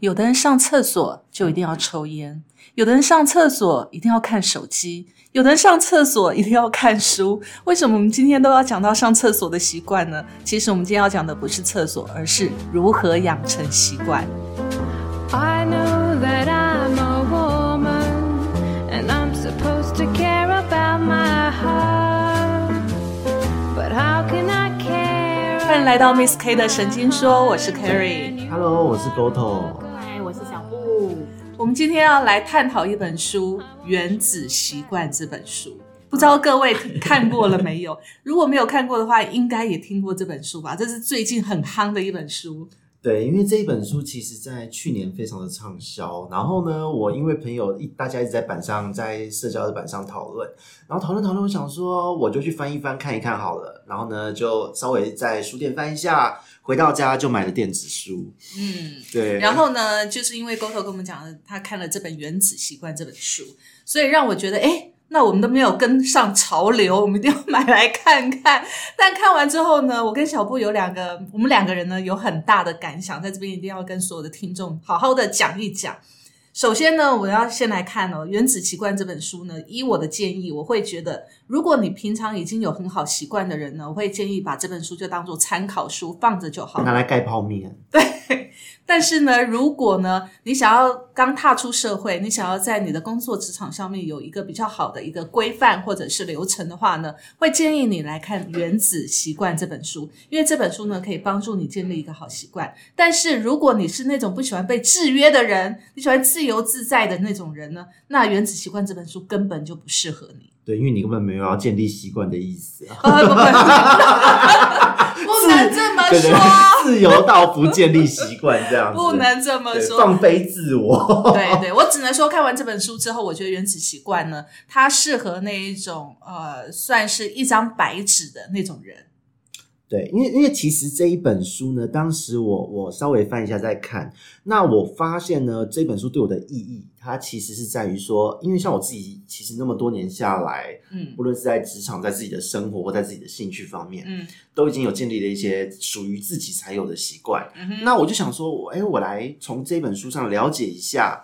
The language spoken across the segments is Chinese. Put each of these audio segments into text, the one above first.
有的人上厕所就一定要抽烟，有的人上厕所一定要看手机，有的人上厕所一定要看书。为什么我们今天都要讲到上厕所的习惯呢？其实我们今天要讲的不是厕所，而是如何养成习惯。I know that I'm a woman and I'm supposed to care about my heart. But how can I care? 欢迎来到 Miss K 的神经说，我是 Carrie。Hello，我是 Goto。我们今天要来探讨一本书《原子习惯》这本书，不知道各位看过了没有？如果没有看过的话，应该也听过这本书吧？这是最近很夯的一本书。对，因为这一本书其实在去年非常的畅销，然后呢，我因为朋友一大家一直在板上，在社交的板上讨论，然后讨论讨论，我想说我就去翻一翻看一看好了，然后呢就稍微在书店翻一下，回到家就买了电子书。嗯，对，然后呢，就是因为 Goto 跟我们讲了，他看了这本《原子习惯》这本书，所以让我觉得，哎，那我们都没有跟上潮流，我们一定要买来看看。但看完之后呢，我跟小布有两个，我们两个人呢有很大的感想，在这边一定要跟所有的听众好好的讲一讲。首先呢，我要先来看哦，《原子习惯》这本书呢，依我的建议，我会觉得，如果你平常已经有很好习惯的人呢，我会建议把这本书就当做参考书放着就好。拿来盖泡面。对，但是呢，如果呢，你想要刚踏出社会，你想要在你的工作职场上面有一个比较好的一个规范或者是流程的话呢，会建议你来看《原子习惯》这本书，因为这本书呢可以帮助你建立一个好习惯。但是如果你是那种不喜欢被制约的人，你喜欢自由自在的那种人呢，那《原子习惯》这本书根本就不适合你。对，因为你根本没有要建立习惯的意思啊。啊，不能这么说，对，自由到不建立习惯这样子，不能这么说，放飞自我。对对，我只能说看完这本书之后，我觉得《原子习惯》呢，它适合那一种呃，算是一张白纸的那种人。对，因为因为其实这一本书呢，当时我我稍微翻一下再看，那我发现呢，这本书对我的意义，它其实是在于说，因为像我自己，其实那么多年下来，嗯不论是在职场、在自己的生活或在自己的兴趣方面，嗯都已经有建立了一些属于自己才有的习惯。嗯，那我就想说，我哎，我来从这本书上了解一下。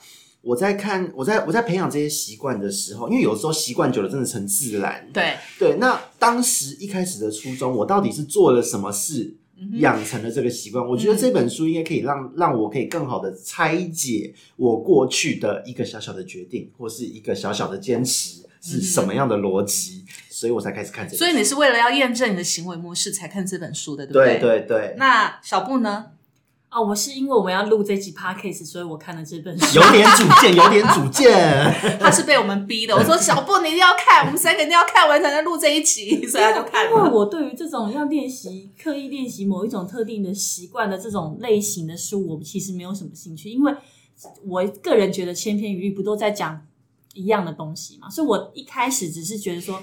我在看，我在我在培养这些习惯的时候，因为有时候习惯久了，真的成自然。对，对，那当时一开始的初衷，我到底是做了什么事，养成了这个习惯？我觉得这本书应该可以让让我可以更好的拆解我过去的一个小小的决定，或是一个小小的坚持是什么样的逻辑，所以我才开始看这本书。所以你是为了要验证你的行为模式才看这本书的，对不对对？对对，那小布呢？哦，我是因为我们要录这集 podcast，所以我看了这本书。有点主见，有点主见。他是被我们逼的。我说小布，你一定要看，我们三个一定要看完才能录这一集，所以他就看因为。我对于这种要练习、刻意练习某一种特定的习惯的这种类型的书，我其实没有什么兴趣，因为我个人觉得千篇一律，不都在讲一样的东西嘛？所以我一开始只是觉得说，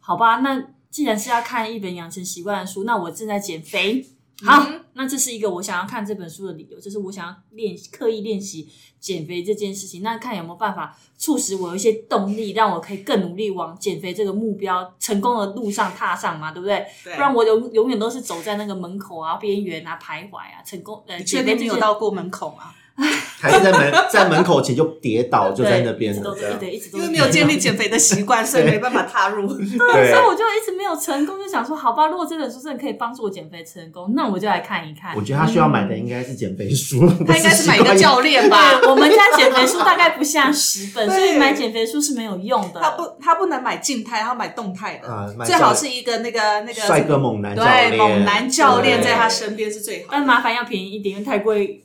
好吧，那既然是要看一本养成习惯的书，那我正在减肥。好，嗯那这是一个我想要看这本书的理由，就是我想要练刻意练习减肥这件事情。那看有没有办法促使我有一些动力，让我可以更努力往减肥这个目标成功的路上踏上嘛，对不对？对不然我永永远都是走在那个门口啊、边缘啊、徘徊啊，成功呃，你确定你有到过门口吗？还是在门在门口前就跌倒，就在那边一直都了。对，一直都因为没有建立减肥的习惯，所以没办法踏入。对，所以我就一直没有成功，就想说，好吧，如果这本书真的可以帮助我减肥成功，那我就来看一看我。觉得他需要买的应该是减肥书，他应该是买一个教练吧？我们家减肥书大概不下十本，所以买减肥书是没有用的。他不，他不能买静态，他要买动态的，啊最好是一个那个那个帅哥猛男教对，猛男教练在他身边是最好的。但麻烦要便宜一点，因为太贵，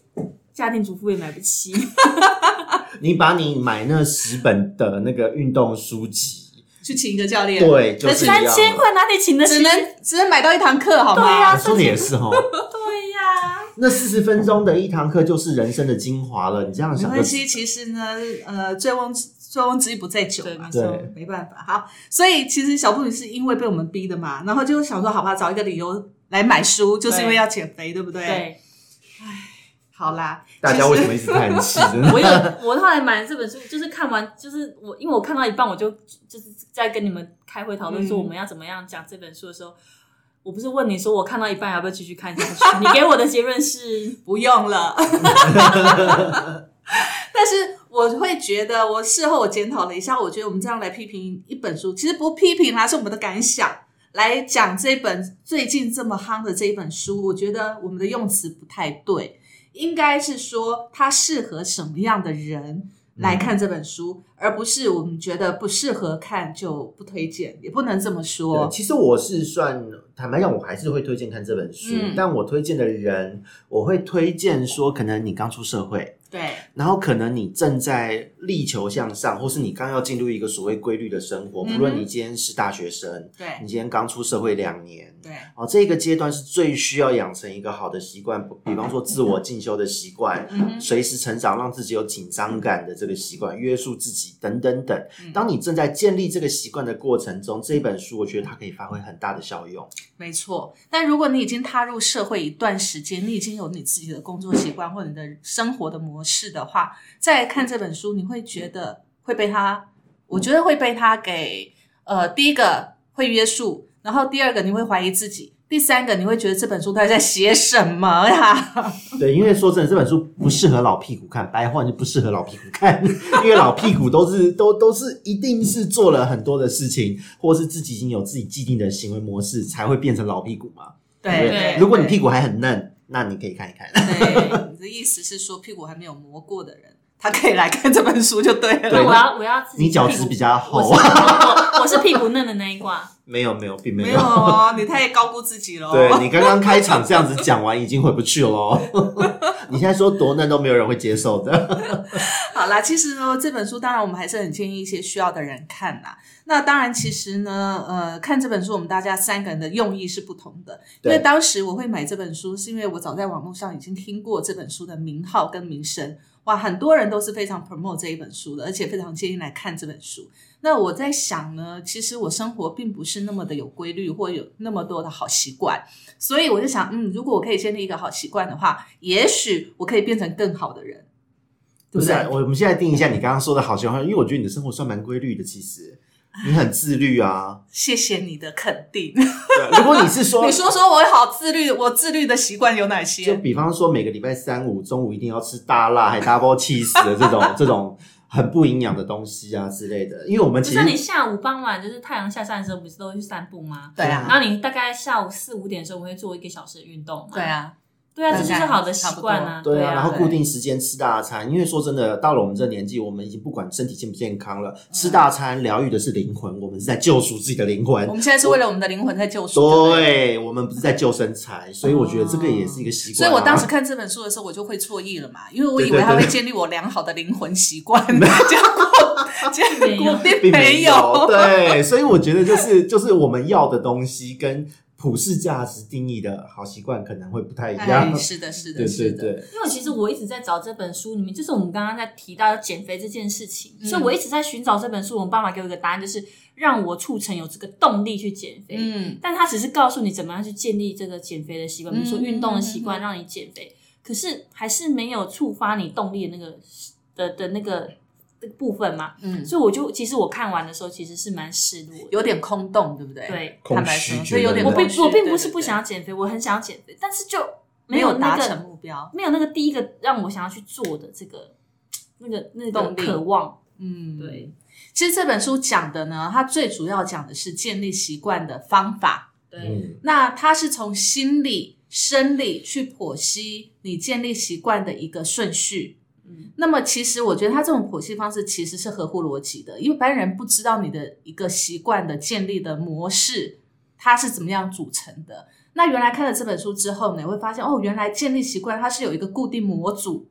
家庭主妇也买不起。你把你买那十本的那个运动书籍，去请一个教练，对，就是三千块哪里请得起？只能只能买到一堂课，好吗？对啊说的也是哦，对呀、那四十分钟的一堂课就是人生的精华了。你这样想就没关系，其实呢，呃，醉翁醉翁之意不在酒嘛，对对所以没办法。好，所以其实小布女是因为被我们逼的嘛，然后就想说，好吧，找一个理由来买书，就是因为要减肥，对不对？。对，好啦，大家为什么一直叹气？真的我有我后来买了这本书，就是看完，就是我因为我看到一半，我就就是在跟你们开会讨论说嗯我们要怎么样讲这本书的时候，我不是问你说我看到一半要不要继续看下去？你给我的结论是，不用了。但是我会觉得，我事后我检讨了一下，我觉得我们这样来批评一本书，其实不批评啦，是我们的感想。来讲这本最近这么夯的这一本书，我觉得我们的用词不太对，应该是说它适合什么样的人来看这本书，而不是我们觉得不适合看就不推荐，也不能这么对，说。其实我是算坦白讲，我还是会推荐看这本书，嗯。但我推荐的人，我会推荐说，可能你刚出社会，对，然后可能你正在力求向上，或是你刚要进入一个所谓规律的生活，嗯哼。不论你今天是大学生，对。你今天刚出社会两年，对，哦，这个阶段是最需要养成一个好的习惯，比方说自我进修的习惯，随时成长，让自己有紧张感的这个习惯，约束自己等等等。嗯当你正在建立这个习惯的过程中，这一本书我觉得它可以发挥很大的效用。没错，但如果你已经踏入社会一段时间，你已经有你自己的工作习惯或你的生活的模式的话，再看这本书，你会觉得会被它，我觉得会被它给呃，第一个会约束，然后第二个你会怀疑自己，第三个你会觉得这本书到底在写什么呀？对，因为说真的，这本书不适合老屁股看，白话就不适合老屁股看，因为老屁股都是 都都是一定是做了很多的事情，或是自己已经有自己既定的行为模式，才会变成老屁股嘛。对不对，如果你屁股还很嫩，那你可以看一看。对，你的意思是说屁股还没有磨过的人，他可以来看这本书就对了。那我要我要自己你脚趾比较厚我是我我是屁股嫩的那一挂。没有没有，并没没有哦，你太高估自己了。对你刚刚开场这样子讲完，已经回不去了哦。你现在说多嫩都没有人会接受的。好啦，其实呢，这本书当然我们还是很建议一些需要的人看啦。那当然，其实呢，呃，看这本书，我们大家三个人的用意是不同的。因对为当时我会买这本书，是因为我早在网络上已经听过这本书的名号跟名声，哇，很多人都是非常 promote 这一本书的，而且非常建议来看这本书。那我在想呢，其实我生活并不是那么的有规律，或有那么多的好习惯，所以我就想，嗯，如果我可以建立一个好习惯的话，也许我可以变成更好的人，对不对？不是啊，我们现在定一下你刚刚说的好习惯，因为我觉得你的生活算蛮规律的，其实你很自律啊。谢谢你的肯定。对，如果你是说，你说说我好自律，我自律的习惯有哪些就？比方说每个礼拜三五中午一定要吃大辣还 double cheese 的这种 这种很不营养的东西啊之类的，因为我们其实是你下午傍晚就是太阳下山的时候，不是都会去散步吗？对啊，然后你大概下午四五点的时候，我们会做一个小时的运动嘛？对，啊，对啊，这就是好的习惯啊。对啊，啊，然后固定时间吃大餐，因为说真的，到了我们这年纪，我们已经不管身体健不健康了，吃大餐疗愈的是灵魂，我们是在救赎自己的灵魂我。们现在是为了我们的灵魂在救赎。对我们不是在救身材，所以我觉得这个也是一个习惯啊、所以我当时看这本书的时候，我就会错意了嘛，因为我以为对对对它会建立我良好的灵魂习惯，结果结果并并没有，对，所以我觉得就是就是我们要的东西跟普世价值定义的好习惯可能会不太一样哎，。是的，是的，对是的，对对，因为其实我一直在找这本书里面，就是我们刚刚在提到减肥这件事情，嗯所以我一直在寻找这本书。我们爸爸给我一个答案，就是让我促成有这个动力去减肥。嗯，但他只是告诉你怎么样去建立这个减肥的习惯，比如说嗯运动的习嗯惯，让你减肥。可是还是没有触发你动力的那个的的那个部分嘛。嗯，所以我就其实我看完的时候，其实是蛮失落的。有点空洞，对不对？对，坦白说，所以有点我并我并不是不想要减肥，我很想要减肥，但是就没有那达成目标。没有那个第一个让我想要去做的这个那个那个渴望。嗯，对。其实这本书讲的呢，它最主要讲的是建立习惯的方法。对，嗯，那它是从心理、生理去剖析你建立习惯的一个顺序。嗯，那么其实我觉得他这种剖析方式其实是合乎逻辑的，因为一般人不知道你的一个习惯的建立的模式，它是怎么样组成的。那原来看了这本书之后呢，你会发现哦，原来建立习惯它是有一个固定模组，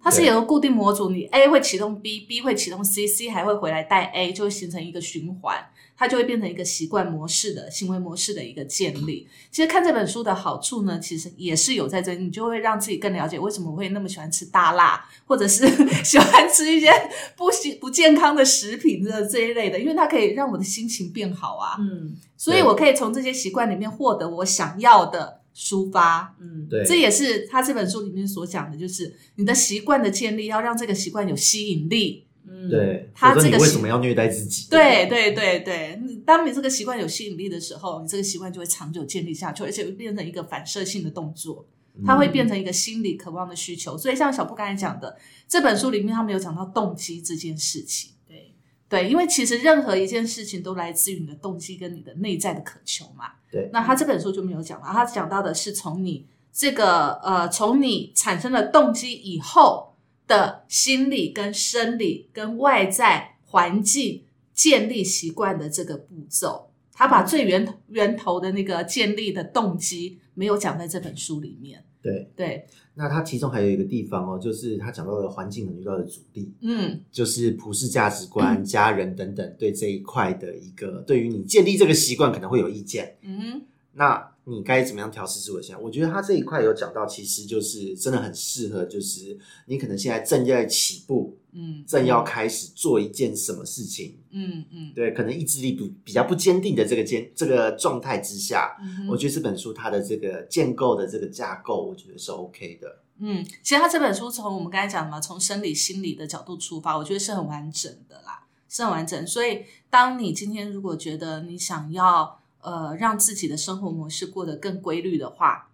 它是有个固定模组，你 A 会启动 B，B 会启动 C，C 还会回来带 A，就会形成一个循环。它就会变成一个习惯模式的行为模式的一个建立。其实看这本书的好处呢，其实也是有在这，你就会让自己更了解为什么我会那么喜欢吃大辣，或者是 喜欢吃一些不行不健康的食品的这一类的，因为它可以让我的心情变好啊。嗯所以我可以从这些习惯里面获得我想要的抒发。嗯，对，这也是他这本书里面所讲的，就是你的习惯的建立，要让这个习惯有吸引力，嗯，对，他这个为什么要虐待自己？对对对对，当你这个习惯有吸引力的时候，你这个习惯就会长久建立下去，而且会变成一个反射性的动作，它会变成一个心理渴望的需求。所以像小布刚才讲的，这本书里面他们有讲到动机这件事情。对，对，因为其实任何一件事情都来自于你的动机跟你的内在的渴求嘛。对那他这本书就没有讲到，他讲到的是从你这个呃，从你产生了动机以后的心理跟生理跟外在环境建立习惯的这个步骤。他把最源源头的那个建立的动机没有讲在这本书里面。对，对，那他其中还有一个地方哦，就是他讲到了环境可能遇到的阻力，嗯，就是普世价值观、家人等等对这一块的一个，对于你建立这个习惯可能会有意见。嗯哼，那你该怎么样调试自我现象？我觉得他这一块有讲到，其实就是真的很适合，就是你可能现在正在起步，嗯，正要开始做一件什么事情，嗯嗯对，可能意志力不比较不坚定的这个坚这个状态之下，嗯我觉得这本书它的这个建构的这个架构，我觉得是 OK 的。嗯，其实他这本书从我们刚才讲的嘛，从生理、心理的角度出发，我觉得是很完整的啦，是很完整。所以，当你今天如果觉得你想要呃让自己的生活模式过得更规律的话，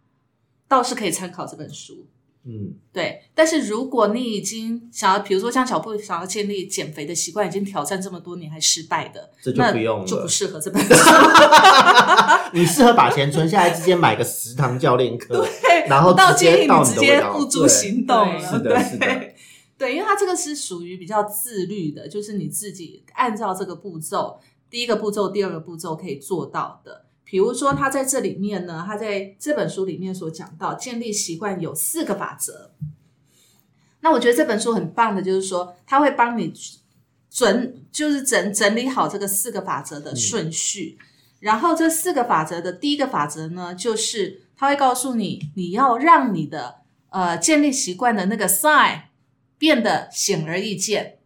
倒是可以参考这本书。嗯，对，但是如果你已经想要，比如说像小布想要建立减肥的习惯，已经挑战这么多年还失败的，这就那不用了就不适合这本 书。你适合把钱存下来，直接买个食堂教练课，对然后到直接到建议你直接付诸行动了，是的是的对对，因为它这个是属于比较自律的，就是你自己按照这个步骤，第一个步骤、第二个步骤可以做到的。比如说，他在这里面呢，他在这本书里面所讲到建立习惯有四个法则。那我觉得这本书很棒的，就是说他会帮你准，就是整整理好这个四个法则的顺序。然后这四个法则的第一个法则呢，就是他会告诉你，你要让你的呃建立习惯的那个 sign 变得显而易见，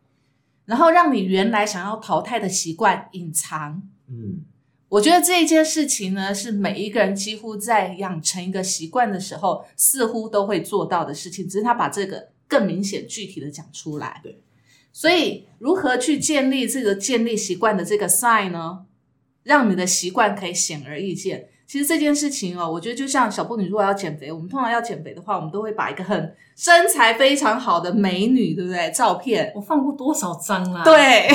然后让你原来想要淘汰的习惯隐藏。嗯，我觉得这一件事情呢，是每一个人几乎在养成一个习惯的时候，似乎都会做到的事情，只是他把这个更明显、具体的讲出来。对，所以如何去建立这个建立习惯的这个 sign 呢？让你的习惯可以显而易见。其实这件事情哦，我觉得就像小布女如果要减肥，我们通常要减肥的话，我们都会把一个很身材非常好的美女，对不对？照片，我放过多少张啦？，对，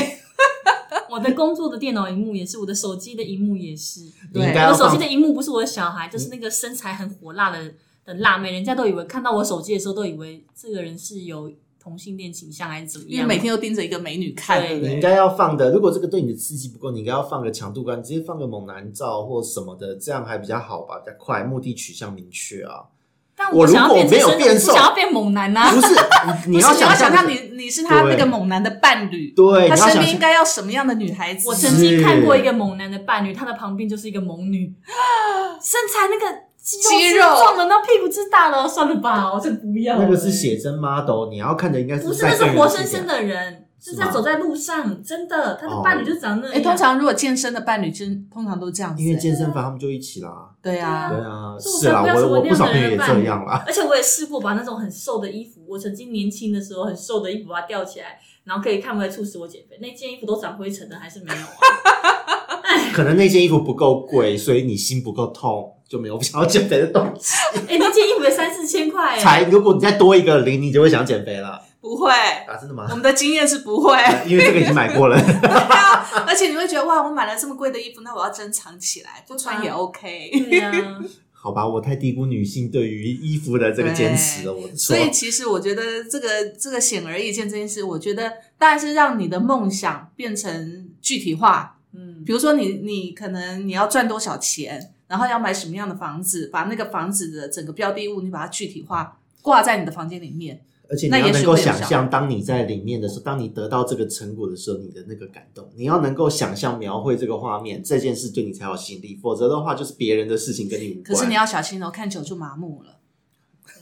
我的工作的电脑荧幕也是，我的手机的荧幕也是。对我手机的荧幕不是我的小孩，就是那个身材很火辣的的辣妹，人家都以为看到我手机的时候，都以为这个人是有同性恋倾向还是怎么样？因为每天都盯着一个美女看？你应该要放的，如果这个对你的刺激不够，你应该要放个强度关，直接放个猛男照或什么的，这样还比较好吧，比较快，目的取向明确啊。但我如想要果没有变瘦我想要变猛男呐、不是，你不是要想你要想象象你你是他那个猛男的伴侣，对，他身边应该要什么样的女孩子？我曾经看过一个猛男的伴侣，他的旁边就是一个猛女，身材那个肌肌肉壮的，那屁股之大了，算了吧，我这不要。那个是写真 model，你要看的应该是不是，那是活生生的人，是在走在路上，真的，他的哦伴侣就长那样。哎，通常如果健身的伴侣，真通常都这样子，因为健身房他们就一起啦。对啊，对啊，所以我是啦，才不要成为我我不少那样朋友也的人伴侣这样啦。而且我也试过把那种很瘦的衣服，我曾经年轻的时候很瘦的衣服把它吊起来，然后可以看不出来促使我减肥。那件衣服都长灰尘了，还是没有啊？可能那件衣服不够贵，所以你心不够痛，就没有想要减肥的动机。哎、那件衣服也三四千块哎。才如果你再多一个零，你就会想减肥了不会，啊？真的吗我？们的经验是不会。因为这个已经买过了。而且你会觉得哇，我买了这么贵的衣服，那我要珍藏起来，不穿也 OK。对呀、好吧，我太低估女性对于衣服的这个坚持了，我的错所。以其实我觉得这个这个显而易见这件事，我觉得当然是让你的梦想变成具体化。嗯，比如说你你可能你要赚多少钱，然后要买什么样的房子，把那个房子的整个标的物你把它具体化，挂在你的房间里面。而且你那也要能够想象，当你在里面的时候，当你得到这个成果的时候，你的那个感动，你要能够想象描绘这个画面，这件事对你才有吸引力。否则的话，就是别人的事情跟你无关。可是你要小心哦，看久就麻木了，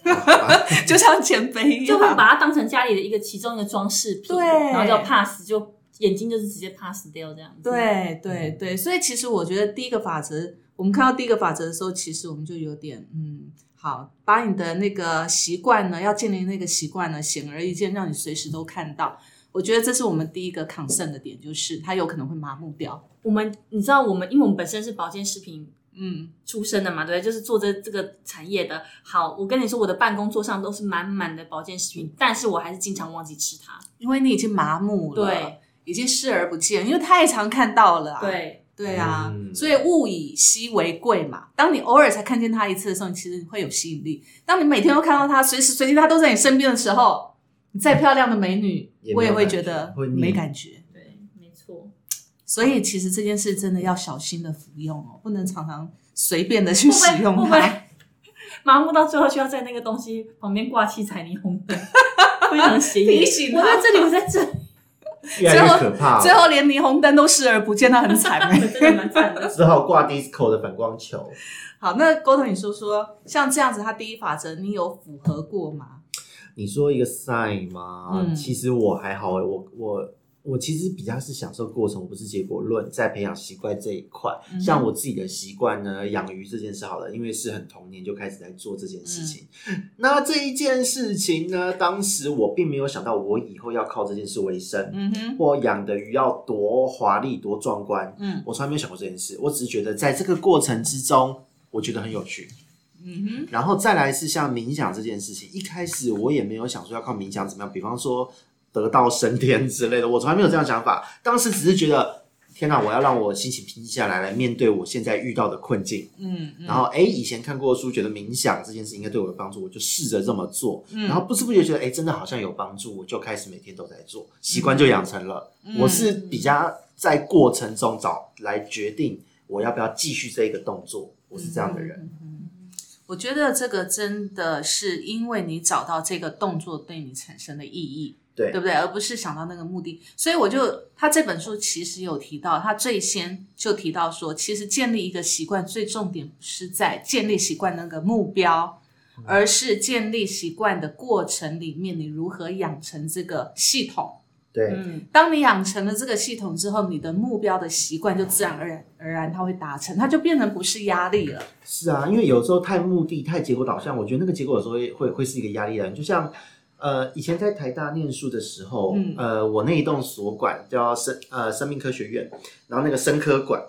就像减肥一样就会样。把它当成家里的一个其中一个装饰品，对然后就 pass 就眼睛就是直接 pass 掉这样子。，对对对，所以其实我觉得第一个法则，我们看到第一个法则的时候，其实我们就有点嗯，好，把你的那个习惯呢，要建立那个习惯呢，显而易见，让你随时都看到。我我觉得这是我们第一个 concern 的点，就是它有可能会麻木掉。我们你知道我们，因为我们本身是保健食品嗯，出身的嘛，对？就是做这这个产业的。好，我跟你说，我的办公桌上都是满满的保健食品，但是我还是经常忘记吃它。因为你已经麻木了，对，已经视而不见，因为太常看到了、啊。对，对啊，嗯所以物以稀为贵嘛。当你偶尔才看见它一次的时候，你其实会有吸引力；当你每天都看到它，随时随地它都在你身边的时候，你再漂亮的美女，我也会觉觉得没感觉。对，没错。所以其实这件事真的要小心的服用哦，不能常常随便的去使用它。麻木到最后需要在那个东西旁边挂七彩霓虹灯，非常显眼。提醒他我在这里，我在这里，越来越可怕了。最后连霓虹灯都视而不见，那很惨欸 真的蛮惨的。只好挂 disco 的反光球。好，那沟通你说说，像这样子，它第一法则你有符合过吗？你说一个 sign 吗？嗯其实我还好欸，我我我其实比较是享受过程，我不是结果论，在培养习惯这一块。嗯像我自己的习惯呢，养鱼这件事好了，因为是很童年就开始在做这件事情。嗯那这一件事情呢，当时我并没有想到我以后要靠这件事为生，嗯哼，或养的鱼要多华丽、多壮观。嗯我从来没有想过这件事，我只是觉得在这个过程之中，我觉得很有趣。嗯哼，然后再来是像冥想这件事情，一开始我也没有想说要靠冥想怎么样，比方说得道升天之类的，我从来没有这样想法。当时只是觉得，天哪，我要让我心情平静下来，来面对我现在遇到的困境。嗯嗯，然后，哎，以前看过书，觉得冥想这件事应该对我有帮助，我就试着这么做。嗯然后不知不觉觉得，哎，真的好像有帮助，我就开始每天都在做，习惯就养成了。嗯我是比较在过程中找来决定我要不要继续这一个动作，我是这样的人。嗯我觉得这个真的是因为你找到这个动作对你产生的意义，对对不对？而不是想到那个目的。所以我就他这本书其实有提到，他最先就提到说，其实建立一个习惯，最重点不是在建立习惯那个目标，而是建立习惯的过程里面，你如何养成这个系统。对，嗯，当你养成了这个系统之后，你的目标的习惯就自然而然而然它会达成，它就变成不是压力了。是啊，因为有时候太目的、太结果导向，我觉得那个结果有时候会会会是一个压力来源。就像呃，以前在台大念书的时候，嗯。呃，我那一栋所管叫生呃生命科学院，然后那个生科馆，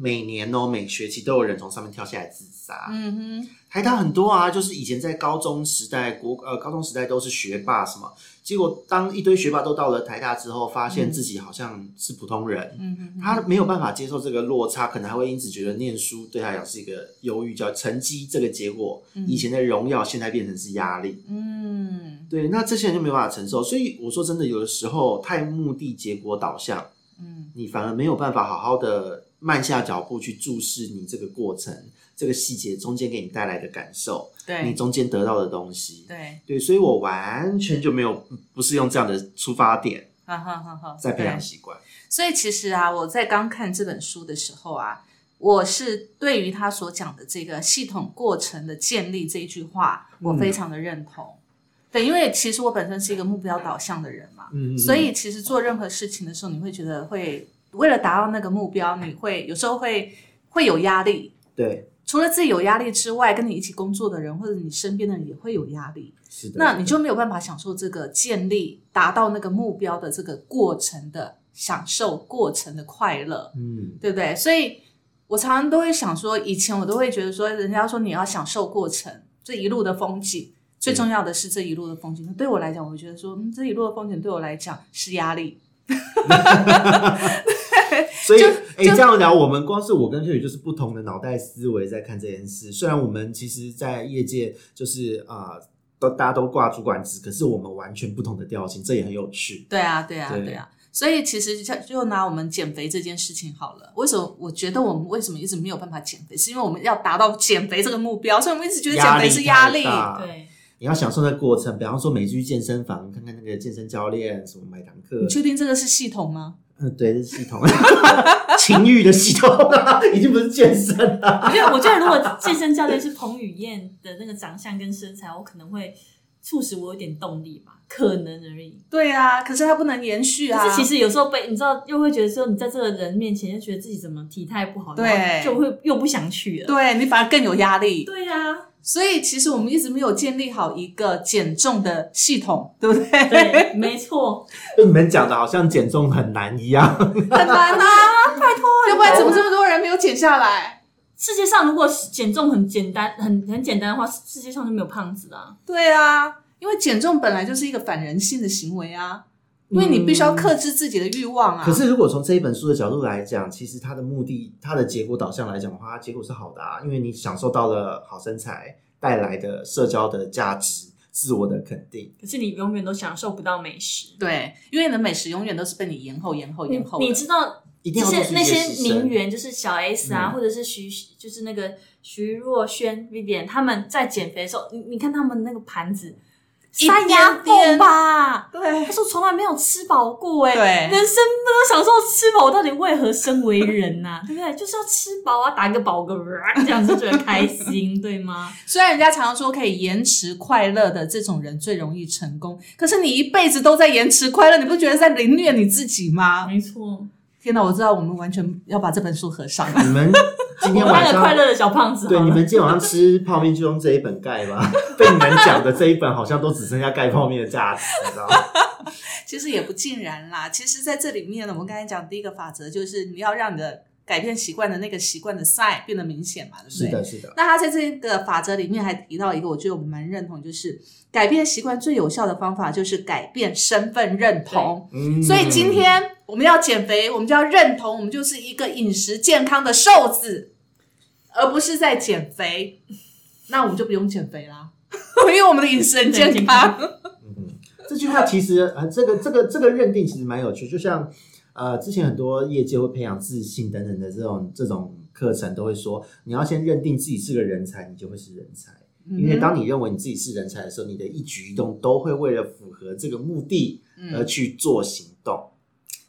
每年哦每学期都有人从上面跳下来自杀。嗯哼，台大很多啊，就是以前在高中时代，国呃高中时代都是学霸什么，结果当一堆学霸都到了台大之后，发现自己好像是普通人，嗯哼，他没有办法接受这个落差，可能还会因此觉得念书对他来讲是一个忧郁，叫成绩这个结果，以前的荣耀现在变成是压力。嗯对，那这些人就没有办法承受。所以我说真的，有的时候太目的结果导向，嗯你反而没有办法好好的慢下脚步去注视你这个过程、这个细节中间给你带来的感受，对你中间得到的东西。对，对，所以我完全就没有不是用这样的出发点 哈哈哈哈，在培养习惯。所以其实啊，我在刚看这本书的时候啊，我是对于他所讲的这个系统过程的建立这一句话，我非常的认同。对，因为其实我本身是一个目标导向的人嘛，嗯，所以其实做任何事情的时候，你会觉得会为了达到那个目标，你会有时候会会有压力。对，除了自己有压力之外，跟你一起工作的人或者你身边的人也会有压力。是的。那你就没有办法享受这个建立、达到那个目标的这个过程的享受过程的快乐，嗯，对不对？所以我常常都会想说，以前我都会觉得说，人家说你要享受过程，这一路的风景，最重要的是这一路的风景。对我来讲，我觉得说，嗯，这一路的风景对我来讲是压力。所以，就哎、这样聊，我们光是我跟秀宇就是不同的脑袋思维在看这件事。虽然我们其实，在业界就是啊、呃都大家都挂主管职，可是我们完全不同的调性，这也很有趣。对啊，对啊，对对啊。所以其实就就拿我们减肥这件事情好了，为什么我觉得我们为什么一直没有办法减肥，是因为我们要达到减肥这个目标，所以我们一直觉得减肥是压力。对，你要享受那过程，比方说每次去健身房看看那个健身教练，什么买堂课你，确定这个是系统吗？嗯，对，这是系统，情欲的系统，已经不是健身了。我觉得，我觉得如果健身教练是彭于晏的那个长相跟身材，我可能会促使我有点动力吧，可能而已。对啊，可是他不能延续啊。可是其实有时候被你知道，又会觉得说你在这个人面前，就觉得自己怎么体态不好，对然后就会又不想去了。对你反而更有压力。对啊，所以其实我们一直没有建立好一个减重的系统，对不对？对，没错，就你们讲的好像减重很难一样。很难啊，拜托，要不然怎么这么多人没有减下来？世界上如果减重很简单、很很简单的话，世界上就没有胖子啊。对啊，因为减重本来就是一个反人性的行为啊，因为你必须要克制自己的欲望啊。可是如果从这一本书的角度来讲，其实它的目的、它的结果导向来讲的话，它结果是好的啊，因为你享受到了好身材带来的社交的价值、自我的肯定。可是你永远都享受不到美食。对，因为你的美食永远都是被你延后、延后、延后的。你知道一定就是那些名媛，就是小 S 啊，嗯或者是徐，就是那个徐若瑄、Vivian，他们在减肥的时候，你你看他们那个盘子，一塞牙点点缝吧。对他说从来没有吃饱过哎、对人生不能享受吃饱，我到底为何生为人呐、对不对？就是要吃饱啊，打个饱嗝，这样子就觉得开心，对吗？虽然人家常常说可以延迟快乐的这种人最容易成功，可是你一辈子都在延迟快乐，你不觉得在凌虐你自己吗？没错，天哪，我知道我们完全要把这本书合上。你们今天我晚上快乐的小胖子对，你们今天晚上吃泡面就用这一本盖吧。被你们讲的这一本好像都只剩下盖泡面的价值，你知道吗？其实也不尽然啦。其实，在这里面呢，我们刚才讲第一个法则就是你要让你的改变习惯的那个习惯的 sign 变得明显嘛，对不对？是的，是的，那他在这个法则里面还提到一个，我觉得我们蛮认同，就是改变习惯最有效的方法就是改变身份认同。嗯所以今天我们要减肥，我们就要认同我们就是一个饮食健康的瘦子，而不是在减肥。那我们就不用减肥啦，因为我们的饮食很健康。嗯，这句话其实呃，这个这个这个认定其实蛮有趣，就像呃，之前很多业界会培养自信等等的这种这种课程，都会说你要先认定自己是个人才，你就会是人才。因为当你认为你自己是人才的时候，你的一举一动都会为了符合这个目的而去做行动。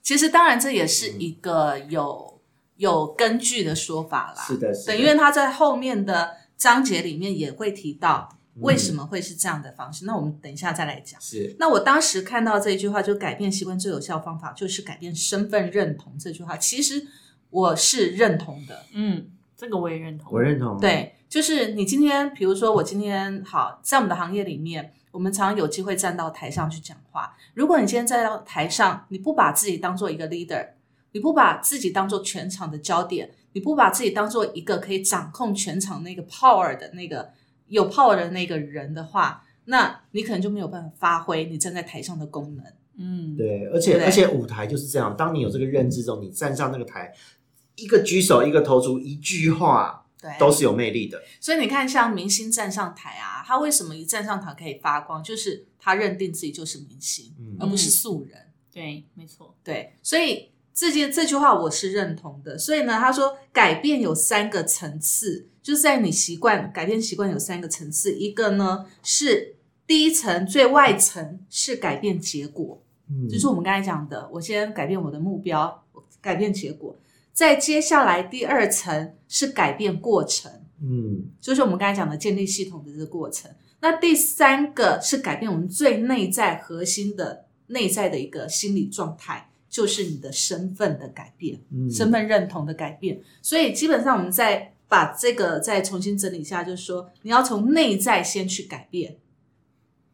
其实当然这也是一个有有根据的说法啦。是的，是的，对，因为他在后面的章节里面也会提到为什么会是这样的方式。那我们等一下再来讲。是那我当时看到这一句话，就改变习惯最有效方法就是改变身份认同这句话，其实我是认同的。嗯，这个我也认同。我认同。，对，就是你今天，比如说我今天好，在我们的行业里面，我们常常有机会站到台上去讲话。如果你今天站到台上，你不把自己当做一个 leader，你不把自己当做全场的焦点，你不把自己当做一个可以掌控全场那个 power 的那个有 power 的那个人的话，那你可能就没有办法发挥你站在台上的功能。嗯，对，而且而且舞台就是这样，当你有这个认知之后，你站上那个台，一个举手，一个投足，一句话，对，都是有魅力的。所以你看，像明星站上台啊，他为什么一站上台可以发光？就是他认定自己就是明星，嗯而不是素人。对，没错。对，所以这件这句话我是认同的。所以呢，他说改变有三个层次，就是在你习惯改变习惯有三个层次，一个呢是第一层最外层是改变结果，嗯，就是我们刚才讲的，我先改变我的目标，改变结果。再接下来第二层是改变过程，嗯就是我们刚才讲的建立系统的这个过程。那第三个是改变我们最内在核心的内在的一个心理状态，就是你的身份的改变，嗯，身份认同的改变。所以基本上我们再把这个再重新整理一下，就是说你要从内在先去改变，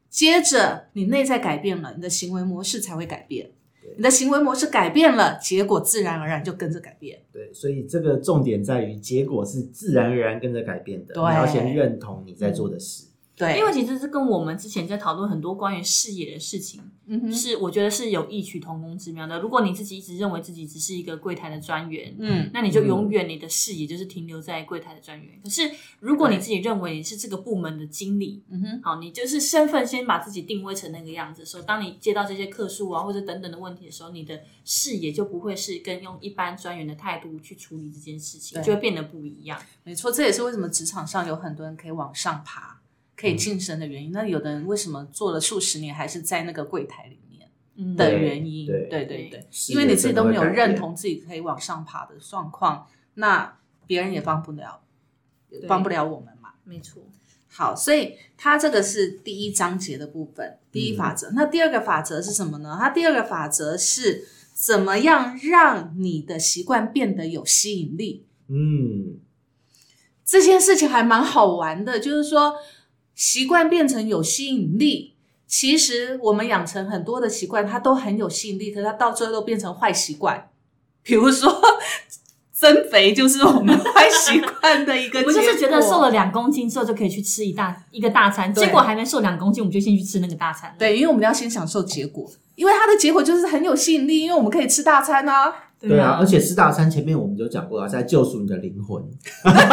接着你内在改变了，你的行为模式才会改变。你的行为模式改变了，结果自然而然就跟着改变。对，所以这个重点在于结果是自然而然跟着改变的。对你要先认同你在做的事。对，因为其实是跟我们之前在讨论很多关于视野的事情，嗯哼，是我觉得是有异曲同工之妙的。如果你自己一直认为自己只是一个柜台的专员，嗯，那你就永远你的视野就是停留在柜台的专员。可是如果你自己认为你是这个部门的经理，嗯哼，好，你就是身份先把自己定位成那个样子的时候，当你接到这些客诉啊或者等等的问题的时候，你的视野就不会是跟用一般专员的态度去处理这件事情，就会变得不一样。没错，这也是为什么职场上有很多人可以往上爬、可以晋升的原因。那有的人为什么做了数十年还是在那个柜台里面嗯，的原因？对对对对因为你自己都没有认同自己可以往上爬的状况，那别人也帮不了，帮不了我们嘛。没错。好，所以它这个是第一章节的部分，第一法则。那第二个法则是什么呢？它第二个法则是怎么样让你的习惯变得有吸引力。嗯，这件事情还蛮好玩的，就是说习惯变成有吸引力。其实我们养成很多的习惯，它都很有吸引力，可是它到最后都变成坏习惯。比如说增肥，就是我们坏习惯的一个结 我。就是觉得瘦了两公斤之后就可以去吃一大一个大餐，对结果还没瘦两公斤，我们就先去吃那个大餐了。对，因为我们要先享受结果，因为它的结果就是很有吸引力，因为我们可以吃大餐啊。对啊，而且四大餐前面我们就讲过了，在救赎你的灵魂，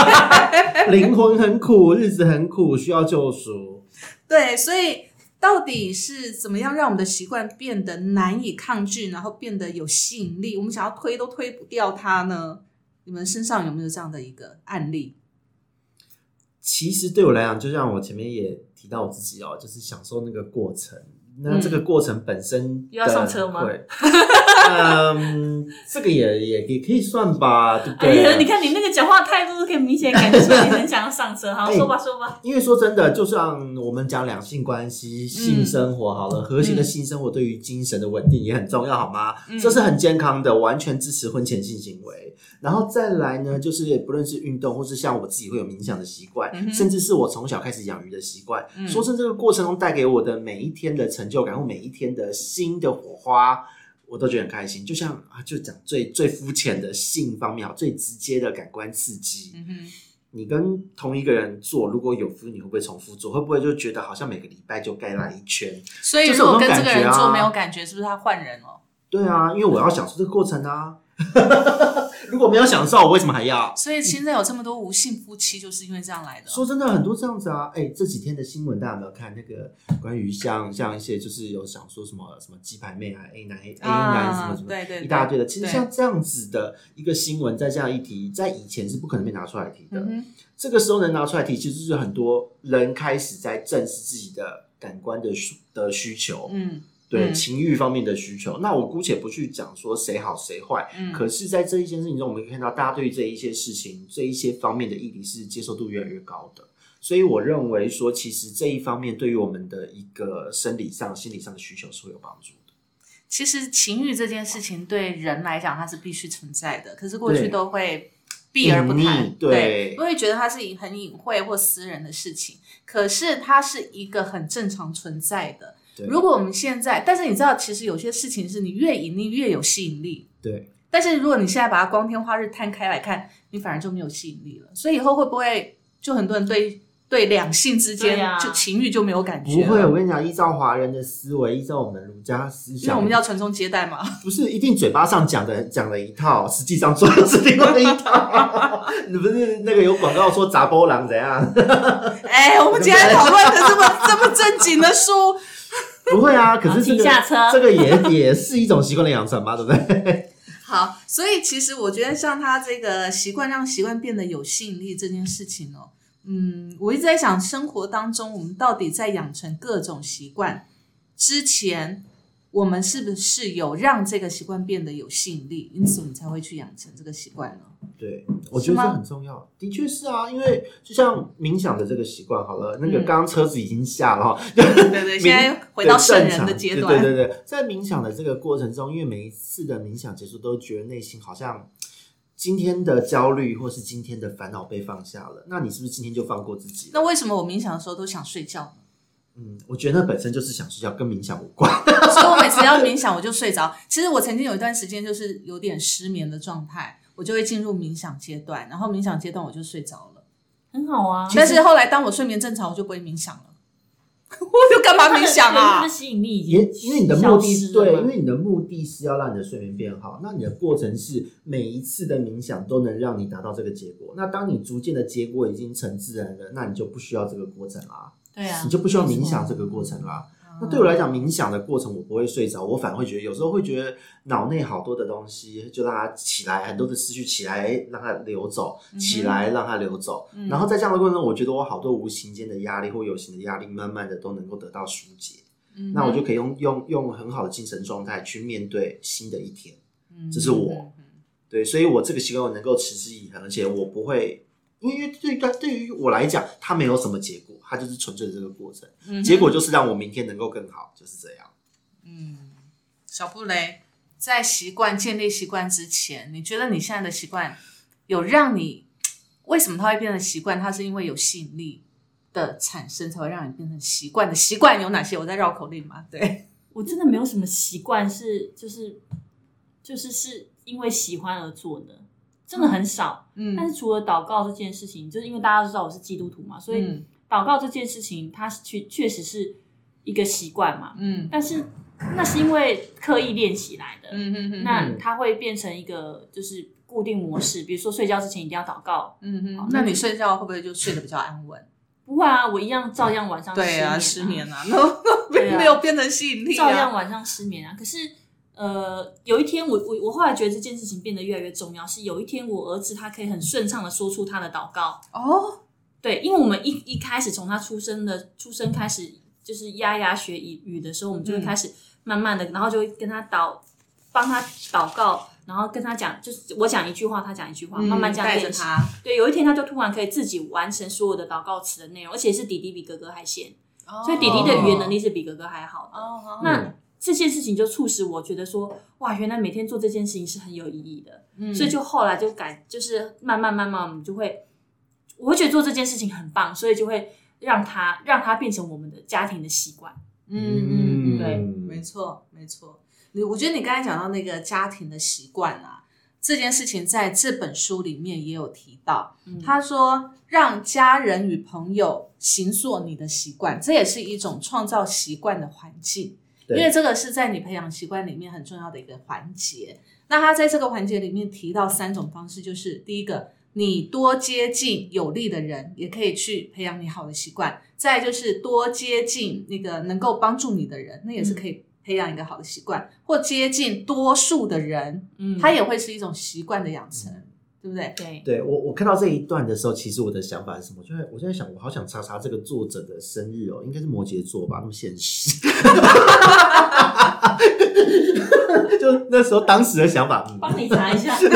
灵魂很苦，日子很苦，需要救赎。对，所以到底是怎么样让我们的习惯变得难以抗拒，然后变得有吸引力？我们想要推都推不掉它呢？你们身上有没有这样的一个案例？其实对我来讲，就像我前面也提到我自己哦，就是享受那个过程。那这个过程本身又要上车吗对，嗯，这个也也也可以算吧，对不对？哎呀，你看你那个讲话态度，都可以明显感觉出来你很想要上车。好，哎说吧说吧。因为说真的，就像我们讲两性关系、性生活好了，和谐的性生活对于精神的稳定也很重要，好吗？这是很健康的，完全支持婚前性行为。然后再来呢，就是不论是运动，或是像我自己会有冥想的习惯，甚至是我从小开始养鱼的习惯。说真，这个过程中带给我的每一天的成就感，或每一天的新的火花。我都觉得很开心，就像啊，就讲最最肤浅的性方面，好，最直接的感官刺激。嗯哼，你跟同一个人做，如果有 feel，你会不会重复做？会不会就觉得好像每个礼拜就该来一圈？所以就是有那如果跟这个人做没有感觉，是不是他换人了？对啊，因为我要享受这个过程啊。如果没有享受，我为什么还要？所以现在有这么多无性夫妻，就是因为这样来的。说真的，很多这样子啊。哎、这几天的新闻大家有没有看？那个关于像像一些就是有想说什么什么鸡排妹啊，A 男 A 男什么什么，对对对一大堆的。其实像这样子的一个新闻，在这样一提，在以前是不可能被拿出来提的。这个时候能拿出来提，其实就是很多人开始在正视自己的感官的需的需求，嗯对、嗯情欲方面的需求。那我姑且不去讲说谁好谁坏，嗯，可是，在这一件事情中，我们可以看到大家对于这一些事情、这一些方面的议题是接受度越来越高的。所以，我认为说，其实这一方面对于我们的一个生理上、心理上的需求是会有帮助的。其实情欲这件事情对人来讲，它是必须存在的，可是过去都会避而不谈匿，对因为觉得它是很隐晦或私人的事情。可是它是一个很正常存在的。对如果我们现在，但是你知道，其实有些事情是你越隐匿越有吸引力。对，但是如果你现在把它光天化日摊开来看，你反而就没有吸引力了。所以以后会不会就很多人对对两性之间、啊就情欲就没有感觉了？不会。我跟你讲，依照华人的思维，依照我们儒家思因为想，我们要传宗接代嘛。不是一定嘴巴上讲的讲了一套，实际上做的是另外一套。你不是那个有广告说砸波浪怎样？哎，我们今天讨论的这么这么正经的书，不会啊，可是这个请下车这个也 也是一种习惯的养成嘛，对不对？好，所以其实我觉得像他这个习惯让习惯变得有吸引力这件事情哦，嗯，我一直在想，生活当中我们到底在养成各种习惯之前，我们是不是有让这个习惯变得有吸引力，因此我们才会去养成这个习惯呢？对，我觉得这很重要。的确是啊，因为就像冥想的这个习惯，好了，那个嗯刚刚车子已经下了哈，对对，现在回到圣人的阶段，对对对对，在冥想的这个过程中，因为每一次的冥想结束，都觉得内心好像今天的焦虑或是今天的烦恼被放下了。那你是不是今天就放过自己？那为什么我冥想的时候都想睡觉呢？嗯，我觉得那本身就是想睡觉，跟冥想无关。所以我每次要冥想，我就睡着。其实我曾经有一段时间就是有点失眠的状态，我就会进入冥想阶段，然后冥想阶段我就睡着了。很好啊。但是后来当我睡眠正常，我就不会冥想了。我就干嘛冥想啊？吸引力已也经因为你的目消的对，失了嘛因为你的目的是要让你的睡眠变好，那你的过程是每一次的冥想都能让你达到这个结果。那当你逐渐的结果已经成自然了，那你就不需要这个过程啦，对啊你，就不需要冥想这个过程啦。那对我来讲，冥想的过程我不会睡着，我反而会觉得有时候会觉得脑内好多的东西，就让它起来，很多的思绪起来，让它流走，起来让它流走。嗯然后在这样的过程中，我觉得我好多无形间的压力或有形的压力，慢慢的都能够得到疏解。嗯那我就可以用用用很好的精神状态去面对新的一天。嗯这是我对，所以我这个习惯我能够持之以恒，而且我不会，因为对于对于我来讲，它没有什么结果，它就是纯粹的这个过程，嗯结果就是让我明天能够更好，就是这样。嗯小布雷在习惯建立习惯之前，你觉得你现在的习惯有让你为什么它会变成习惯？它是因为有吸引力的产生，才会让你变成习惯的。习惯有哪些？我在绕口令嘛？对，我真的没有什么习惯是就是就是是因为喜欢而做的，真的很少。嗯但是除了祷告这件事情，就是因为大家都知道我是基督徒嘛，所以嗯祷告这件事情，它是确确实是一个习惯嘛。嗯但是那是因为刻意练习来的，嗯嗯嗯，那它会变成一个就是固定模式，比如说睡觉之前一定要祷告。嗯好嗯，那你睡觉会不会就睡得比较安稳？不会啊，我一样照样晚上对啊，失失眠眠啊，那对啊没有变成吸引力照样啊。晚上失眠啊。可是呃，有一天我我我后来觉得这件事情变得越来越重要，是有一天我儿子他可以很顺畅的说出他的祷告。哦，对，因为我们一一开始从他出生的出生开始，就是牙牙学语语的时候，我们就会嗯开始慢慢的，然后就会跟他祷，帮他祷告，然后跟他讲，就是我讲一句话，他讲一句话，慢慢这样练他，对，有一天他就突然可以自己完成所有的祷告词的内容，而且是弟弟比哥哥还先，所以弟弟的语言能力是比哥哥还好的。哦，那这件事情就促使我觉得说，哇，原来每天做这件事情是很有意义的。嗯所以就后来就改，就是慢慢慢慢，我们就会，我会觉得做这件事情很棒，所以就会让它让它变成我们的家庭的习惯。嗯嗯嗯，对没错没错。你我觉得你刚才讲到那个家庭的习惯啊，这件事情在这本书里面也有提到。嗯他说，让家人与朋友行塑你的习惯，这也是一种创造习惯的环境。因为这个是在你培养习惯里面很重要的一个环节。那他在这个环节里面提到三种方式，就是第一个，你多接近有利的人，也可以去培养你好的习惯；再就是多接近那个能够帮助你的人，那也是可以培养一个好的习惯；或接近多数的人，嗯。它也会是一种习惯的养成，对不对？对，对我，我看到这一段的时候，其实我的想法是什么？就在我就在想，我好想查查这个作者的生日哦，应该是摩羯座吧，那么现实。就那时候当时的想法，嗯帮你查一下。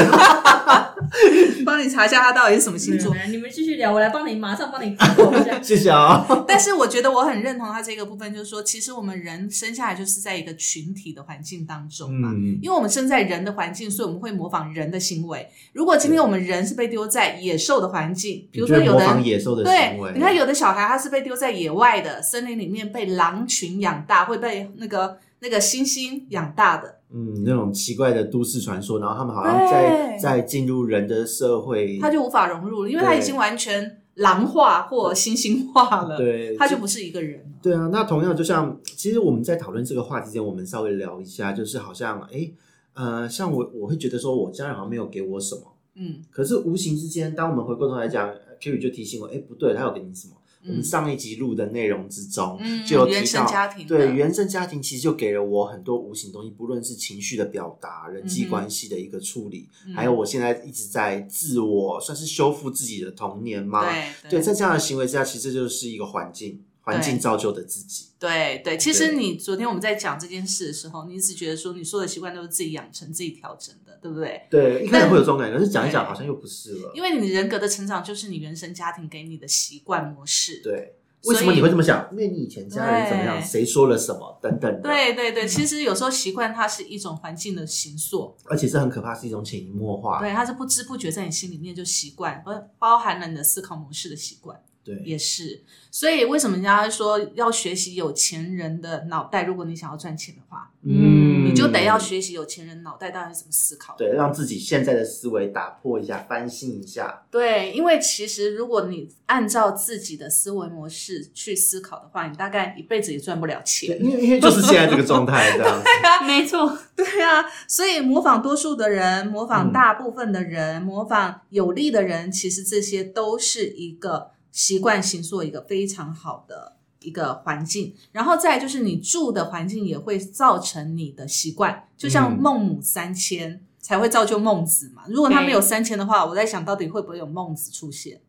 帮你查一下他到底是什么星座。你们继续聊，我来帮你马上帮你 Google 一下。谢谢啊。但是我觉得我很认同他这个部分，就是说，其实我们人生下来就是在一个群体的环境当中嘛。嗯，因为我们生在人的环境，所以我们会模仿人的行为。如果今天我们人是被丢在野兽的环境，比如说有的人仿野兽的对行为，，你看有的小孩他是被丢在野外的森林里面，被狼群养大，会被那个那个猩猩养大的。嗯，那种奇怪的都市传说，然后他们好像在在进入人的社会，他就无法融入了，因为他已经完全狼化或猩猩化了，对，他就不是一个人了。对啊，那同样就像，其实我们在讨论这个话题之前，我们稍微聊一下，就是好像，哎，呃，像我我会觉得说，我家人好像没有给我什么，嗯可是无形之间，当我们回过头来讲，Kerry 就提醒我，哎，不对，他有给你什么？我们嗯。上一集录的内容之中，嗯，就有原生提到，家庭对原生家庭其实就给了我很多无形东西，不论是情绪的表达、人际关系的一个处理，嗯。还有我现在一直在自我算是修复自己的童年嘛。对对，在这样的行为之下，其实这就是一个环境，环境造就的自己。对对，其实你昨天我们在讲这件事的时候，你一直觉得说你所有的习惯都是自己养成、自己调整的，对不对？对，一开始会有这种感觉，但是讲一讲好像又不是了。因为你人格的成长就是你原生家庭给你的习惯模式。对，为什么你会这么想？因为你以前家人怎么样，谁说了什么等等的。，对对对，其实有时候习惯它是一种环境的形塑，而且是很可怕，是一种潜移默化。对，它是不知不觉在你心里面就习惯，包包含了你的思考模式的习惯。对也是，所以为什么人家说要学习有钱人的脑袋？如果你想要赚钱的话，嗯你就得要学习有钱人脑袋到底是怎么思考的。对，让自己现在的思维打破一下，翻新一下。对，因为其实如果你按照自己的思维模式去思考的话，你大概一辈子也赚不了，钱。因为因为就是现在这个状态这样子。没错，对啊，所以模仿多数的人，模仿嗯大部分的人，模仿有利的人，其实这些都是一个习惯形塑一个非常好的一个环境。然后再就是你住的环境也会造成你的习惯，就像嗯孟母三迁。才会造就孟子嘛。如果他对没有三迁的话，我在想到底会不会有孟子出现？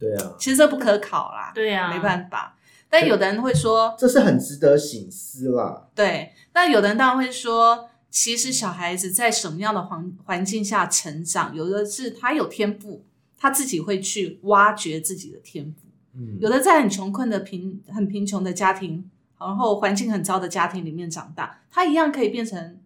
对啊，其实这不可考啦，对啊，没办法。但有的人会说，这是很值得醒思啦。对，那有的人当然会说，其实小孩子在什么样的环环境下成长，有的是他有天赋，他自己会去挖掘自己的天赋；嗯，有的在很穷困的贫很贫穷的家庭，然后环境很糟的家庭里面长大，他一样可以变成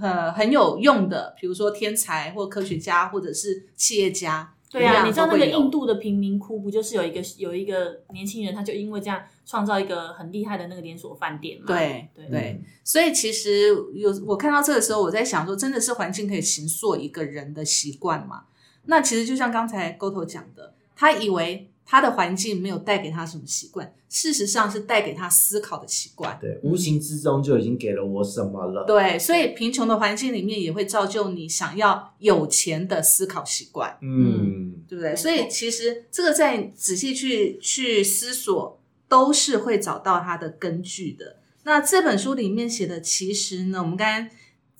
呃很有用的，比如说天才或科学家或者是企业家。对啊，你知道那个印度的贫民窟不就是有一个有一个年轻人，他就因为这样创造一个很厉害的那个连锁饭店嘛？对对对，所以其实有我看到这个时候，我在想说，真的是环境可以形塑一个人的习惯嘛？那其实就像刚才 g o t o 讲的，他以为他的环境没有带给他什么习惯，事实上是带给他思考的习惯。对，无形之中就已经给了我什么了。对，所以贫穷的环境里面也会造就你想要有钱的思考习惯。嗯，对不对？所以其实这个在仔细去去思索，都是会找到它的根据的。那这本书里面写的，其实呢，我们刚刚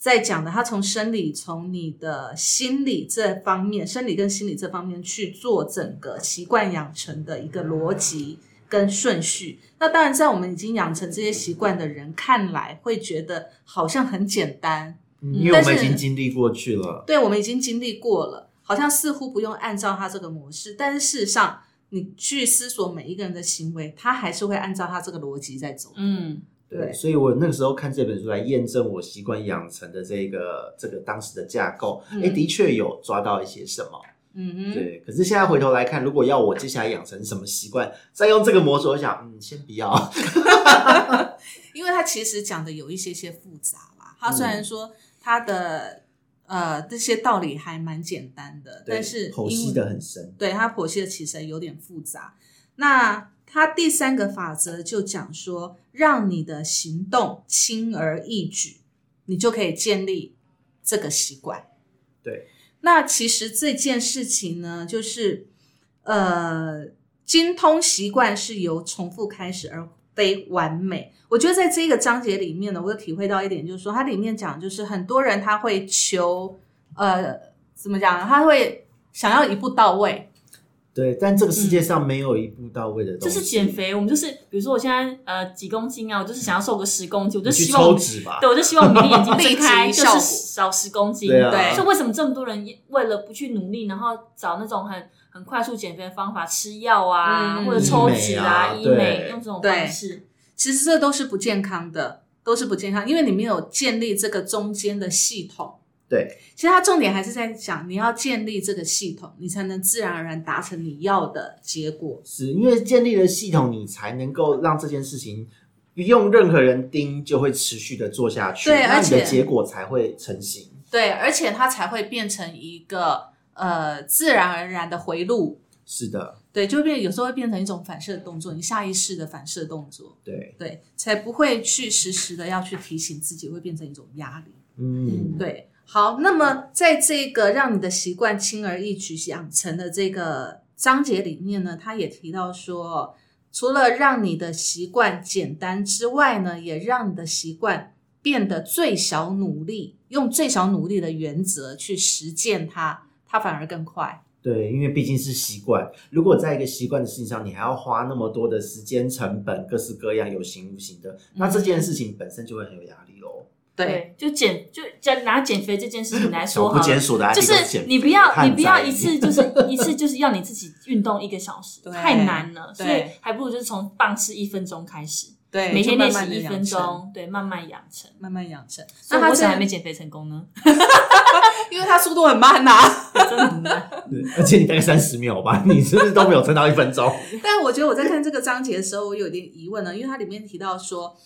在讲的，他从生理、从你的心理这方面，生理跟心理这方面去做整个习惯养成的一个逻辑跟顺序。那当然，在我们已经养成这些习惯的人看来，会觉得好像很简单，嗯因为我们已经经历过去了。对，我们已经经历过了，好像似乎不用按照他这个模式，但是事实上，你去思索每一个人的行为，他还是会按照他这个逻辑在走。嗯，对所以我那个时候看这本书来验证我习惯养成的这个这个当时的架构，哎、嗯的确有抓到一些什么。嗯哼，对，可是现在回头来看，如果要我接下来养成什么习惯，再用这个模式，我想，嗯，先不要。因为他其实讲的有一些些复杂啦。他虽然说他的、呃这些道理还蛮简单的，但是剖析的很深。对他剖析的其实有点复杂。那他第三个法则就讲说，让你的行动轻而易举，你就可以建立这个习惯。对，那其实这件事情呢，就是呃，精通习惯是由重复开始，而非完美。我觉得在这个章节里面呢，我有体会到一点，就是说它里面讲，就是很多人他会求呃，怎么讲呢？他会想要一步到位。对，但这个世界上没有一步到位的东西。就是减肥，我们就是比如说我现在呃几公斤啊，我就是想要瘦个十公斤，我就希望我抽脂吧。对，我就希望我明天眼睛 睁开就是少十公斤。对啊对所以为什么这么多人为了不去努力，然后找那种很很快速减肥的方法，吃药啊，嗯或者抽脂啊、医医美啊美用这种方式？其实这都是不健康的，都是不健康，因为你没有建立这个中间的系统。对，其实它重点还是在讲，你要建立这个系统，你才能自然而然达成你要的结果。是因为建立了系统，你才能够让这件事情不用任何人盯，就会持续的做下去。那你的对而且结果才会成型。对，而且它才会变成一个呃自然而然的回路。是的，对，就会变，有时候会变成一种反射动作，你下意识的反射动作，对，对，才不会去时时的要去提醒自己，会变成一种压力。嗯，对，好，那么在这个让你的习惯轻而易举养成的这个章节里面呢，他也提到说，除了让你的习惯简单之外呢，也让你的习惯变得最小努力，用最小努力的原则去实践它，它反而更快。对，因为毕竟是习惯。如果在一个习惯的事情上，你还要花那么多的时间成本，各式各样有形无形的，那这件事情本身就会很有压力。对，就减就就拿减肥这件事情来说好了减数的就是你不要你不要一次就是 一次就是要你自己运动一个小时，太难了，所以还不如就是从棒式一分钟开始，对，每天练习一分钟，对，慢慢养成。慢慢养成。那为什么还没减肥成功呢？因为他速度很慢呐、真的很难。对，而且你大概三十秒吧，你是不是都没有撑到一分钟？但我觉得我在看这个章节的时候，我有点疑问呢，因为它里面提到说，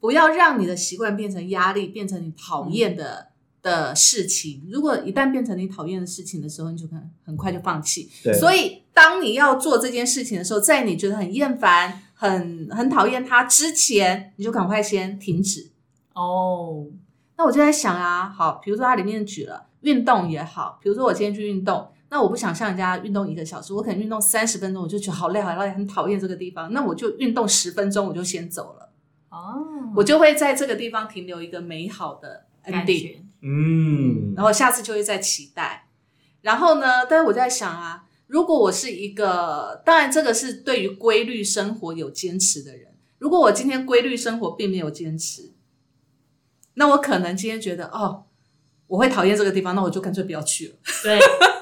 不要让你的习惯变成压力，变成你讨厌的、的事情。如果一旦变成你讨厌的事情的时候，你就可能很快就放弃。对，所以，当你要做这件事情的时候，在你觉得很厌烦、很很讨厌它之前，你就赶快先停止。哦，那我就在想啊，好，比如说它里面举了运动也好，比如说我今天去运动，那我不想像人家运动一个小时，我可能运动三十分钟，我就觉得好累好累，很讨厌这个地方，那我就运动十分钟，我就先走了，哦，我就会在这个地方停留一个美好的感 ending，嗯，然后下次就会再期待。然后呢，但是我在想啊，如果我是一个，当然这个是对于规律生活有坚持的人，如果我今天规律生活并没有坚持，那我可能今天觉得哦，我会讨厌这个地方，那我就干脆不要去了。对，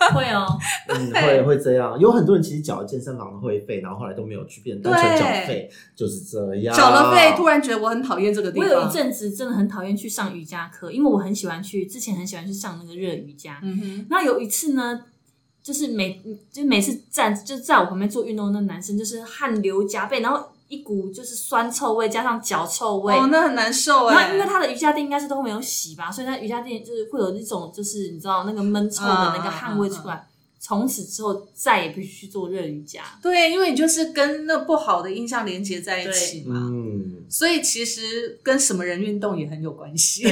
会哦，嗯，会会这样。有很多人其实缴了健身房的会费，然后后来都没有去，变成单纯缴费，就是这样。缴了费，突然觉得我很讨厌这个地方。我有一，阵子真的很讨厌去上瑜伽课，因为我很喜欢去，之前很喜欢去上那个热瑜伽。嗯哼，那有一次呢，就是每就每次站就在我旁边做运动的那男生，就是汗流浃背，然后一股就是酸臭味，加上脚臭味。哦，那很难受哎。然后因为他的瑜伽垫应该是都没有洗吧，所以那瑜伽垫就是会有那种就是你知道那个闷臭的那个汗味出来。从此之后再也不去做热瑜伽。对，因为你就是跟那不好的印象连接在一起嘛，嗯，所以其实跟什么人运动也很有关系。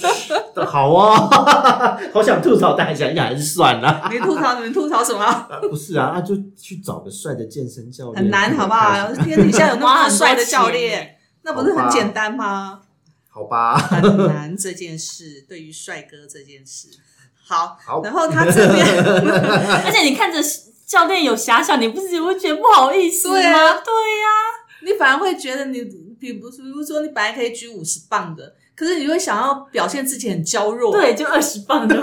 好哦，好想吐槽，但想想还是算了。你吐槽，你们吐槽什么？啊不是啊，啊就去找个帅的健身教练，很难，好不好？天底下有那么帅的教练，那不是很简单吗？好吧，很难这件事，对于帅哥这件事。好，好然后他这边，而且你看着教练有遐想，你不是也会觉得不好意思吗？对啊对呀、你反而会觉得你，比如比如说你本来可以举五十磅的，可是你会想要表现自己很娇弱，对，就二十磅的，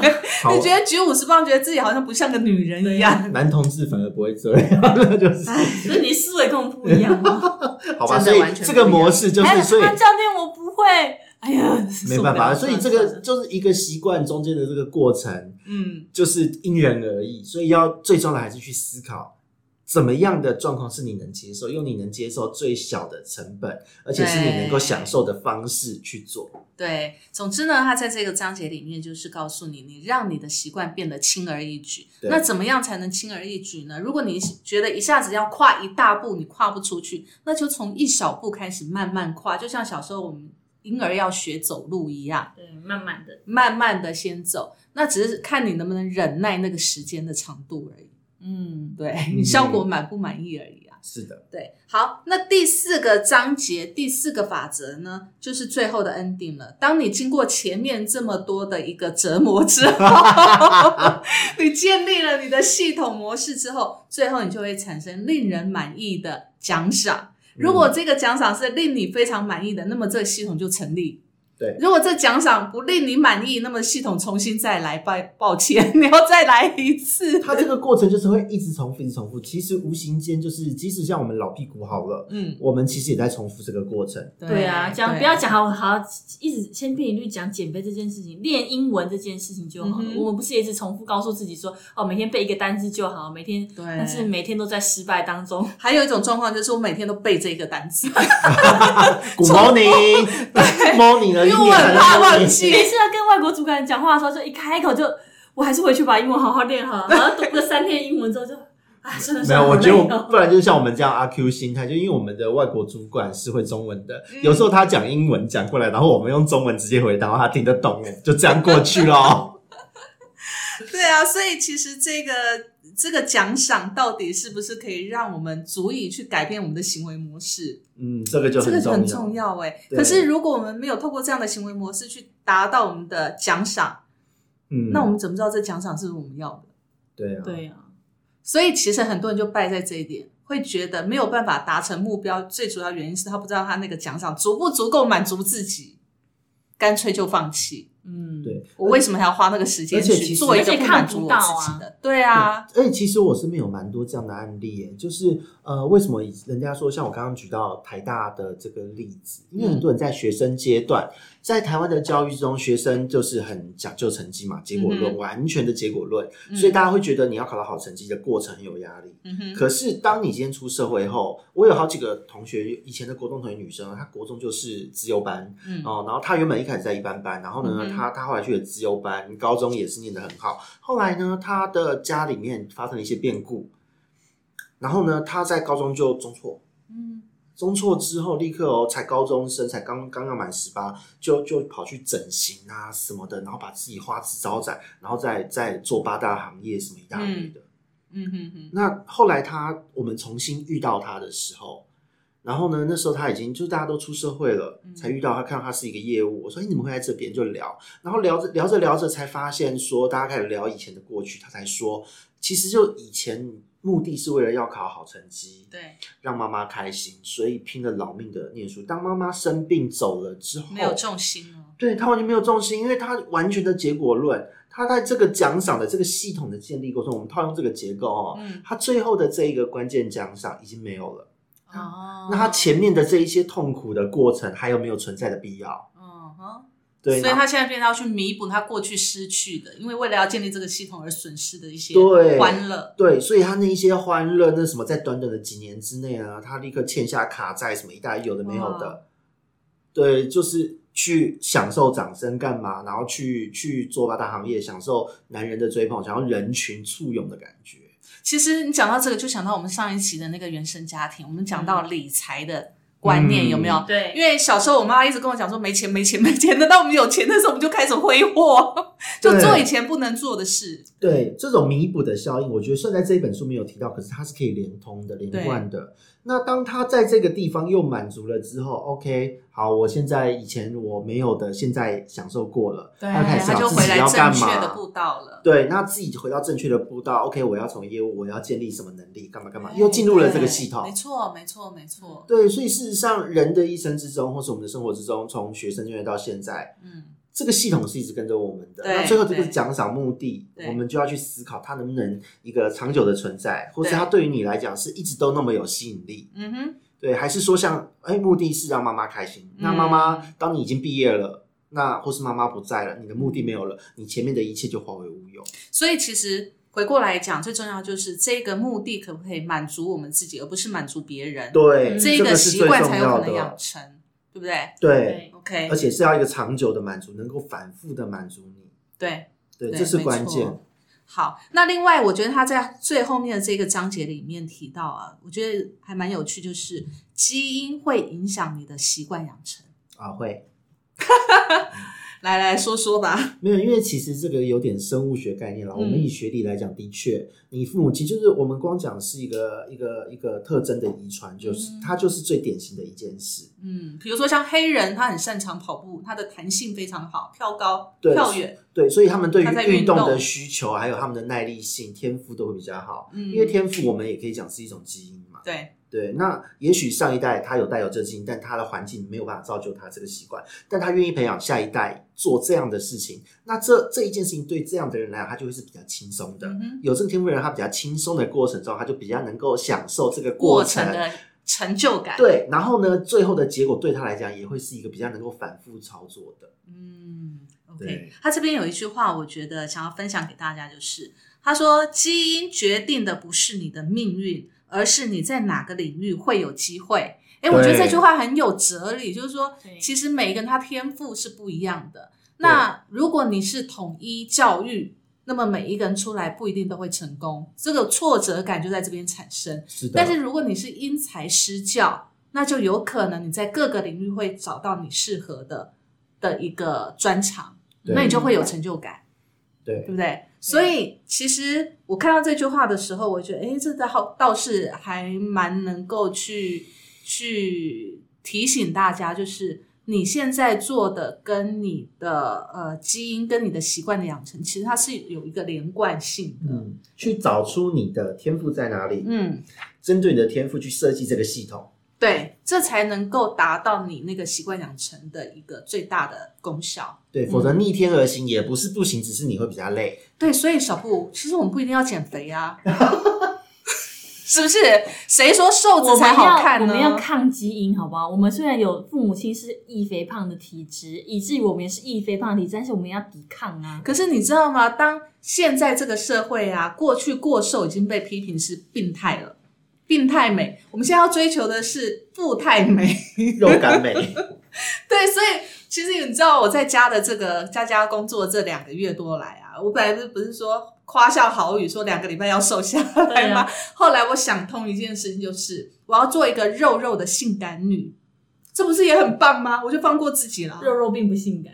你觉得举五十磅，觉得自己好像不像个女人一样。男同志反而不会这样，那就是所以你思维跟我们不一样吗？好吧。所以这个模式就哎是，所以啊教练我不会，哎呀，没办法，所以这个就是一个习惯中间的这个过程，嗯，就是因人而异，所以要最重要的还是去思考。怎么样的状况是你能接受，用你能接受最小的成本，而且是你能够享受的方式去做。对。总之呢，他在这个章节里面就是告诉你，你让你的习惯变得轻而易举。对那怎么样才能轻而易举呢？如果你觉得一下子要跨一大步，你跨不出去，那就从一小步开始慢慢跨，就像小时候我们婴儿要学走路一样。对，慢慢的，慢慢的先走，那只是看你能不能忍耐那个时间的长度而已。嗯，对 你效果满不满意而已啊。是的，对，好，那第四个章节第四个法则呢，就是最后的 ending 了。当你经过前面这么多的一个折磨之后，你建立了你的系统模式之后，最后你就会产生令人满意的奖赏。如果这个奖赏是令你非常满意的，那么这个系统就成立。对如果这奖赏不令你满意，那么系统重新再来，抱抱歉，你要再来一次。它这个过程就是会一直重复，一直重复。其实无形间就是，即使像我们老屁股好了，嗯，我们其实也在重复这个过程。对啊，讲不要讲好好，一直千篇一律讲减肥这件事情，练英文这件事情就好了。嗯我们不是也一直重复告诉自己说，哦，每天背一个单词就好，每天，对但是每天都在失败当中。还有一种状况就是我每天都背这个单词，Good morning，morning 了，因为我很怕忘记。每次要跟外国主管讲话的时候，就一开口就，我还是回去把英文好好练好，然后读个三天英文之后就，啊，真的是没有，我觉得不然就是像我们这样阿 Q 心态，就因为我们的外国主管是会中文的，嗯。有时候他讲英文讲过来，然后我们用中文直接回答，然后他听得懂，就这样过去咯。对啊，所以其实这个这个奖赏到底是不是可以让我们足以去改变我们的行为模式？嗯，这个就这个很重要。很重要哎。对可是如果我们没有透过这样的行为模式去达到我们的奖赏，嗯，那我们怎么知道这奖赏是不是我们要的？对啊，对啊，所以其实很多人就败在这一点，会觉得没有办法达成目标。最主要原因是他不知道他那个奖赏足不足够满足自己，干脆就放弃。嗯，对，我为什么还要花那个时间去做一个而且不满足我看不到啊自己的？对啊，而且其实我身边有蛮多这样的案例耶，就是呃，为什么人家说像我刚刚举到台大的这个例子，因为很多人在学生阶段，在台湾的教育中，学生就是很讲究成绩嘛，结果论，嗯完全的结果论，嗯所以大家会觉得你要考到好成绩的过程很有压力。嗯哼，可是当你今天出社会后，我有好几个同学，以前的国中同学女生，她国中就是资优班，嗯。哦，然后她原本一开始在一般班，然后呢，嗯她她后来去了资优班，高中也是念得很好。后来呢，她的家里面发生了一些变故，然后呢，他在高中就中辍，嗯中辍之后立刻哦，才高中生，才刚刚要满十八，就就跑去整形啊什么的，然后把自己花枝招展，然后再再做八大行业什么一大堆的。嗯哼哼，那后来他我们重新遇到他的时候，然后呢，那时候他已经就大家都出社会了，嗯才遇到他，看到他是一个业务。我说：“哎，你怎么会在这边？”就聊，然后聊着聊着聊着，才发现说大家开始聊以前的过去。他才说，其实就以前目的是为了要考好成绩，对，让妈妈开心，所以拼了老命的念书。当妈妈生病走了之后，没有重心哦。对他完全没有重心，因为他完全的结果论，他在这个奖赏的这个系统的建立过程，我们套用这个结构哦，嗯他最后的这一个关键奖赏已经没有了。哦那他前面的这一些痛苦的过程，还有没有存在的必要？所以他现在变成要去弥补他过去失去的，因为为了要建立这个系统而损失的一些对欢乐。对，所以他那一些欢乐，那什么，在短短的几年之内啊，他立刻欠下卡债，什么一大堆有的没有的，对，就是去享受掌声干嘛，然后去去做八大行业，享受男人的追捧，想要人群簇拥的感觉。其实你讲到这个，就想到我们上一期的那个原生家庭，我们讲到理财的观念、嗯有没有？对，因为小时候我妈一直跟我讲说没钱没钱没钱，等到我们有钱的时候，我们就开始挥霍，就做以前不能做的事。对这种弥补的效应，我觉得虽然在这一本书没有提到，可是它是可以连通的、连贯的。那当他在这个地方又满足了之后，OK，好，我现在以前我没有的，现在享受过了，他开始自己要干嘛。确的步道了。对，那自己回到正确的步道，OK，我要从业务，我要建立什么能力，干嘛干嘛，又进入了这个系统对没。错，没错，没错。对，所以事实上，人的一生之中，或是我们的生活之中，从学生阶段到现在，嗯，这个系统是一直跟着我们的。那最后这个对奖赏目的，我们就要去思考它能不能一个长久的存在，或是它对于你来讲是一直都那么有吸引力。嗯哼，对，还是说像哎，目的是让妈妈开心。那妈妈，当你已经毕业了，那或是妈妈不在了，你的目的没有了，你前面的一切就化为乌有。所以其实回过来讲，最重要就是这个目的可不可以满足我们自己，而不是满足别人。，对，嗯这个习惯才有可能养。成，对不对对，？OK，而且是要一个长久的满足，能够反复的满足你。对。对，对这是关键。好，那另外我觉得他在最后面的这个章节里面提到啊，我觉得还蛮有趣，就是基因会影响你的习惯养成。啊，会 来来说说吧。没有，因为其实这个有点生物学概念了。嗯我们以学理来讲，的确，你父母亲就是我们光讲是一个一个一个特征的遗传，就是、嗯它就是最典型的一件事。嗯，比如说像黑人，他很擅长跑步，他的弹性非常好，跳高、对跳远。对，所以他们对于运动的需求，还有他们的耐力性、天赋都会比较好。嗯因为天赋我们也可以讲是一种基因嘛。对，对，那也许上一代他有带有这基因，但他的环境没有办法造就他这个习惯，但他愿意培养下一代做这样的事情，那这这一件事情对这样的人来讲，他就会是比较轻松的。嗯有这个天赋的人，他比较轻松的过程中，他就比较能够享受这个过程。程的成就感。，对，然后呢，最后的结果对他来讲也会是一个比较能够反复操作的。嗯，OK 对。他这边有一句话，我觉得想要分享给大家，就是他说：“基因决定的不是你的命运，而是你在哪个领域会有机会。”哎，我觉得这句话很有哲理，就是说，其实每一个人他天赋是不一样的。那如果你是统一教育，那么每一个人出来不一定都会成功，这个挫折感就在这边产生。是的，但是如果你是因材施教，那就有可能你在各个领域会找到你适合的的一个专长，那你就会有成就感，对对不对？所以其实我看到这句话的时候，我觉得，哎，这倒倒是还蛮能够去去提醒大家，就是你现在做的跟你的呃基因跟你的习惯的养成，其实它是有一个连贯性的。嗯，去找出你的天赋在哪里，嗯，针对你的天赋去设计这个系统。对，这才能够达到你那个习惯养成的一个最大的功效。对，否则逆天而行也不是不行，只是你会比较累。对，所以小布，其实我们不一定要减肥啊，是不是？谁说瘦子才好看呢？要我们要抗基因，好不好？我们虽然有父母亲是易肥胖的体质，以至于我们也是易肥胖的体质，但是我们要抵抗啊。可是你知道吗？当现在这个社会啊，过去过瘦已经被批评是病态了，病态美。我们现在要追求的是富态美。肉感美，对，所以其实你知道我在家的这个家家工作这两个月多来啊，我本来不是不是说夸下好语说两个礼拜要瘦下来吗？后来我想通一件事情，就是我要做一个肉肉的性感女，这不是也很棒吗？我就放过自己了。肉肉并不性感，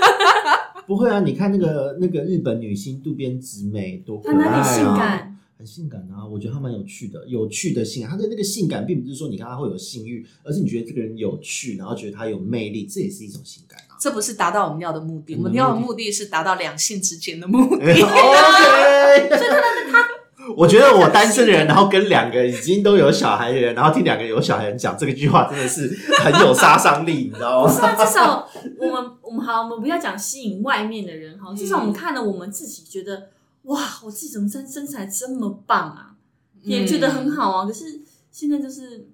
不会啊！你看那个那个日本女星渡边直美多可她爱啊，哪里性感？很性感啊！我觉得他蛮有趣的，有趣的性感。他的那个性感，并不是说你看他会有性欲，而是你觉得这个人有趣，然后觉得他有魅力，这也是一种性感啊。这不是达到我们要的目的，嗯我们要的目的是达到两性之间的目的。OK，所以他他 我觉得我单身的人，然后跟两个已经都有小孩的人，然后听两个有小孩的人讲这个句话，真的是很有杀伤力，你知道吗？不是啊，至少我们我们好，我们不要讲吸引外面的人哈，至少我们看了我们自己觉得哇，我自己怎么身身材这么棒啊，也觉得很好啊。可是现在就是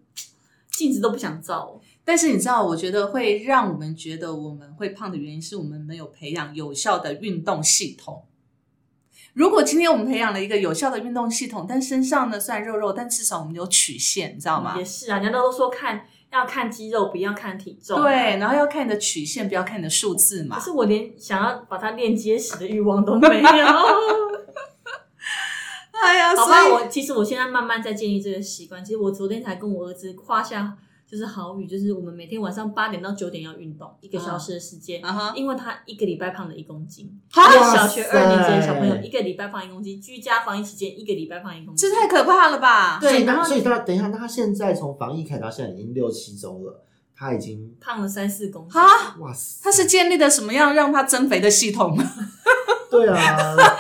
镜子都不想照，但是你知道，我觉得会让我们觉得我们会胖的原因，是我们没有培养有效的运动系统。如果今天我们培养了一个有效的运动系统，但身上呢虽然肉肉，但至少我们有曲线，你知道吗也？是啊，人家都说看要看肌肉，不要看体重。对，然后要看你的曲线，不要看你的数字嘛可。是我连想要把它练结实的欲望都没有。哎呀，好吧，我其实我现在慢慢在建立这个习惯。其实我昨天才跟我儿子夸下就是好语，就是我们每天晚上八点到九点要运动一个小时的时间，啊哈，因为他一个礼拜胖了一公斤。哈一个小学二年级的小朋友一个礼拜胖一公斤，居家防疫期间一个礼拜胖一公斤，这太可怕了吧？对所以他然后所以他等一下，那他现在从防疫开始到现在已经六七周了，他已经胖了三四公斤。哈，哇塞，他是建立的什么样让他增肥的系统？对啊，他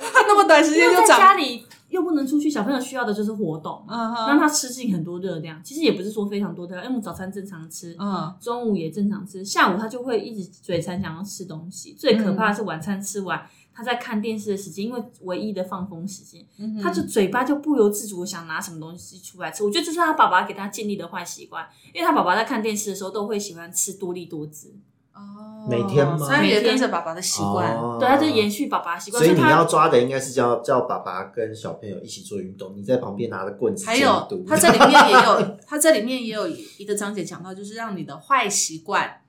那么短时间就长，家里又不能出去，小朋友需要的就是活动，嗯哼，让他吃进很多热量。其实也不是说非常多的，因为我们早餐正常吃，嗯，中午也正常吃，下午他就会一直嘴馋想要吃东西。最可怕的是晚餐吃完，他在看电视的时间，因为唯一的放风时间，嗯他就嘴巴就不由自主地想拿什么东西出来吃。我觉得这是他爸爸给他建立的坏习惯，因为他爸爸在看电视的时候都会喜欢吃多利多汁，哦每天吗所以也跟着爸爸的习惯。哦对，他就延续爸爸的习惯，所以你他要抓的应该是叫叫爸爸跟小朋友一起做运动，你在旁边拿着棍子还有督，他这里面也有，他这里面也有一个章节讲到，就是让你的坏习惯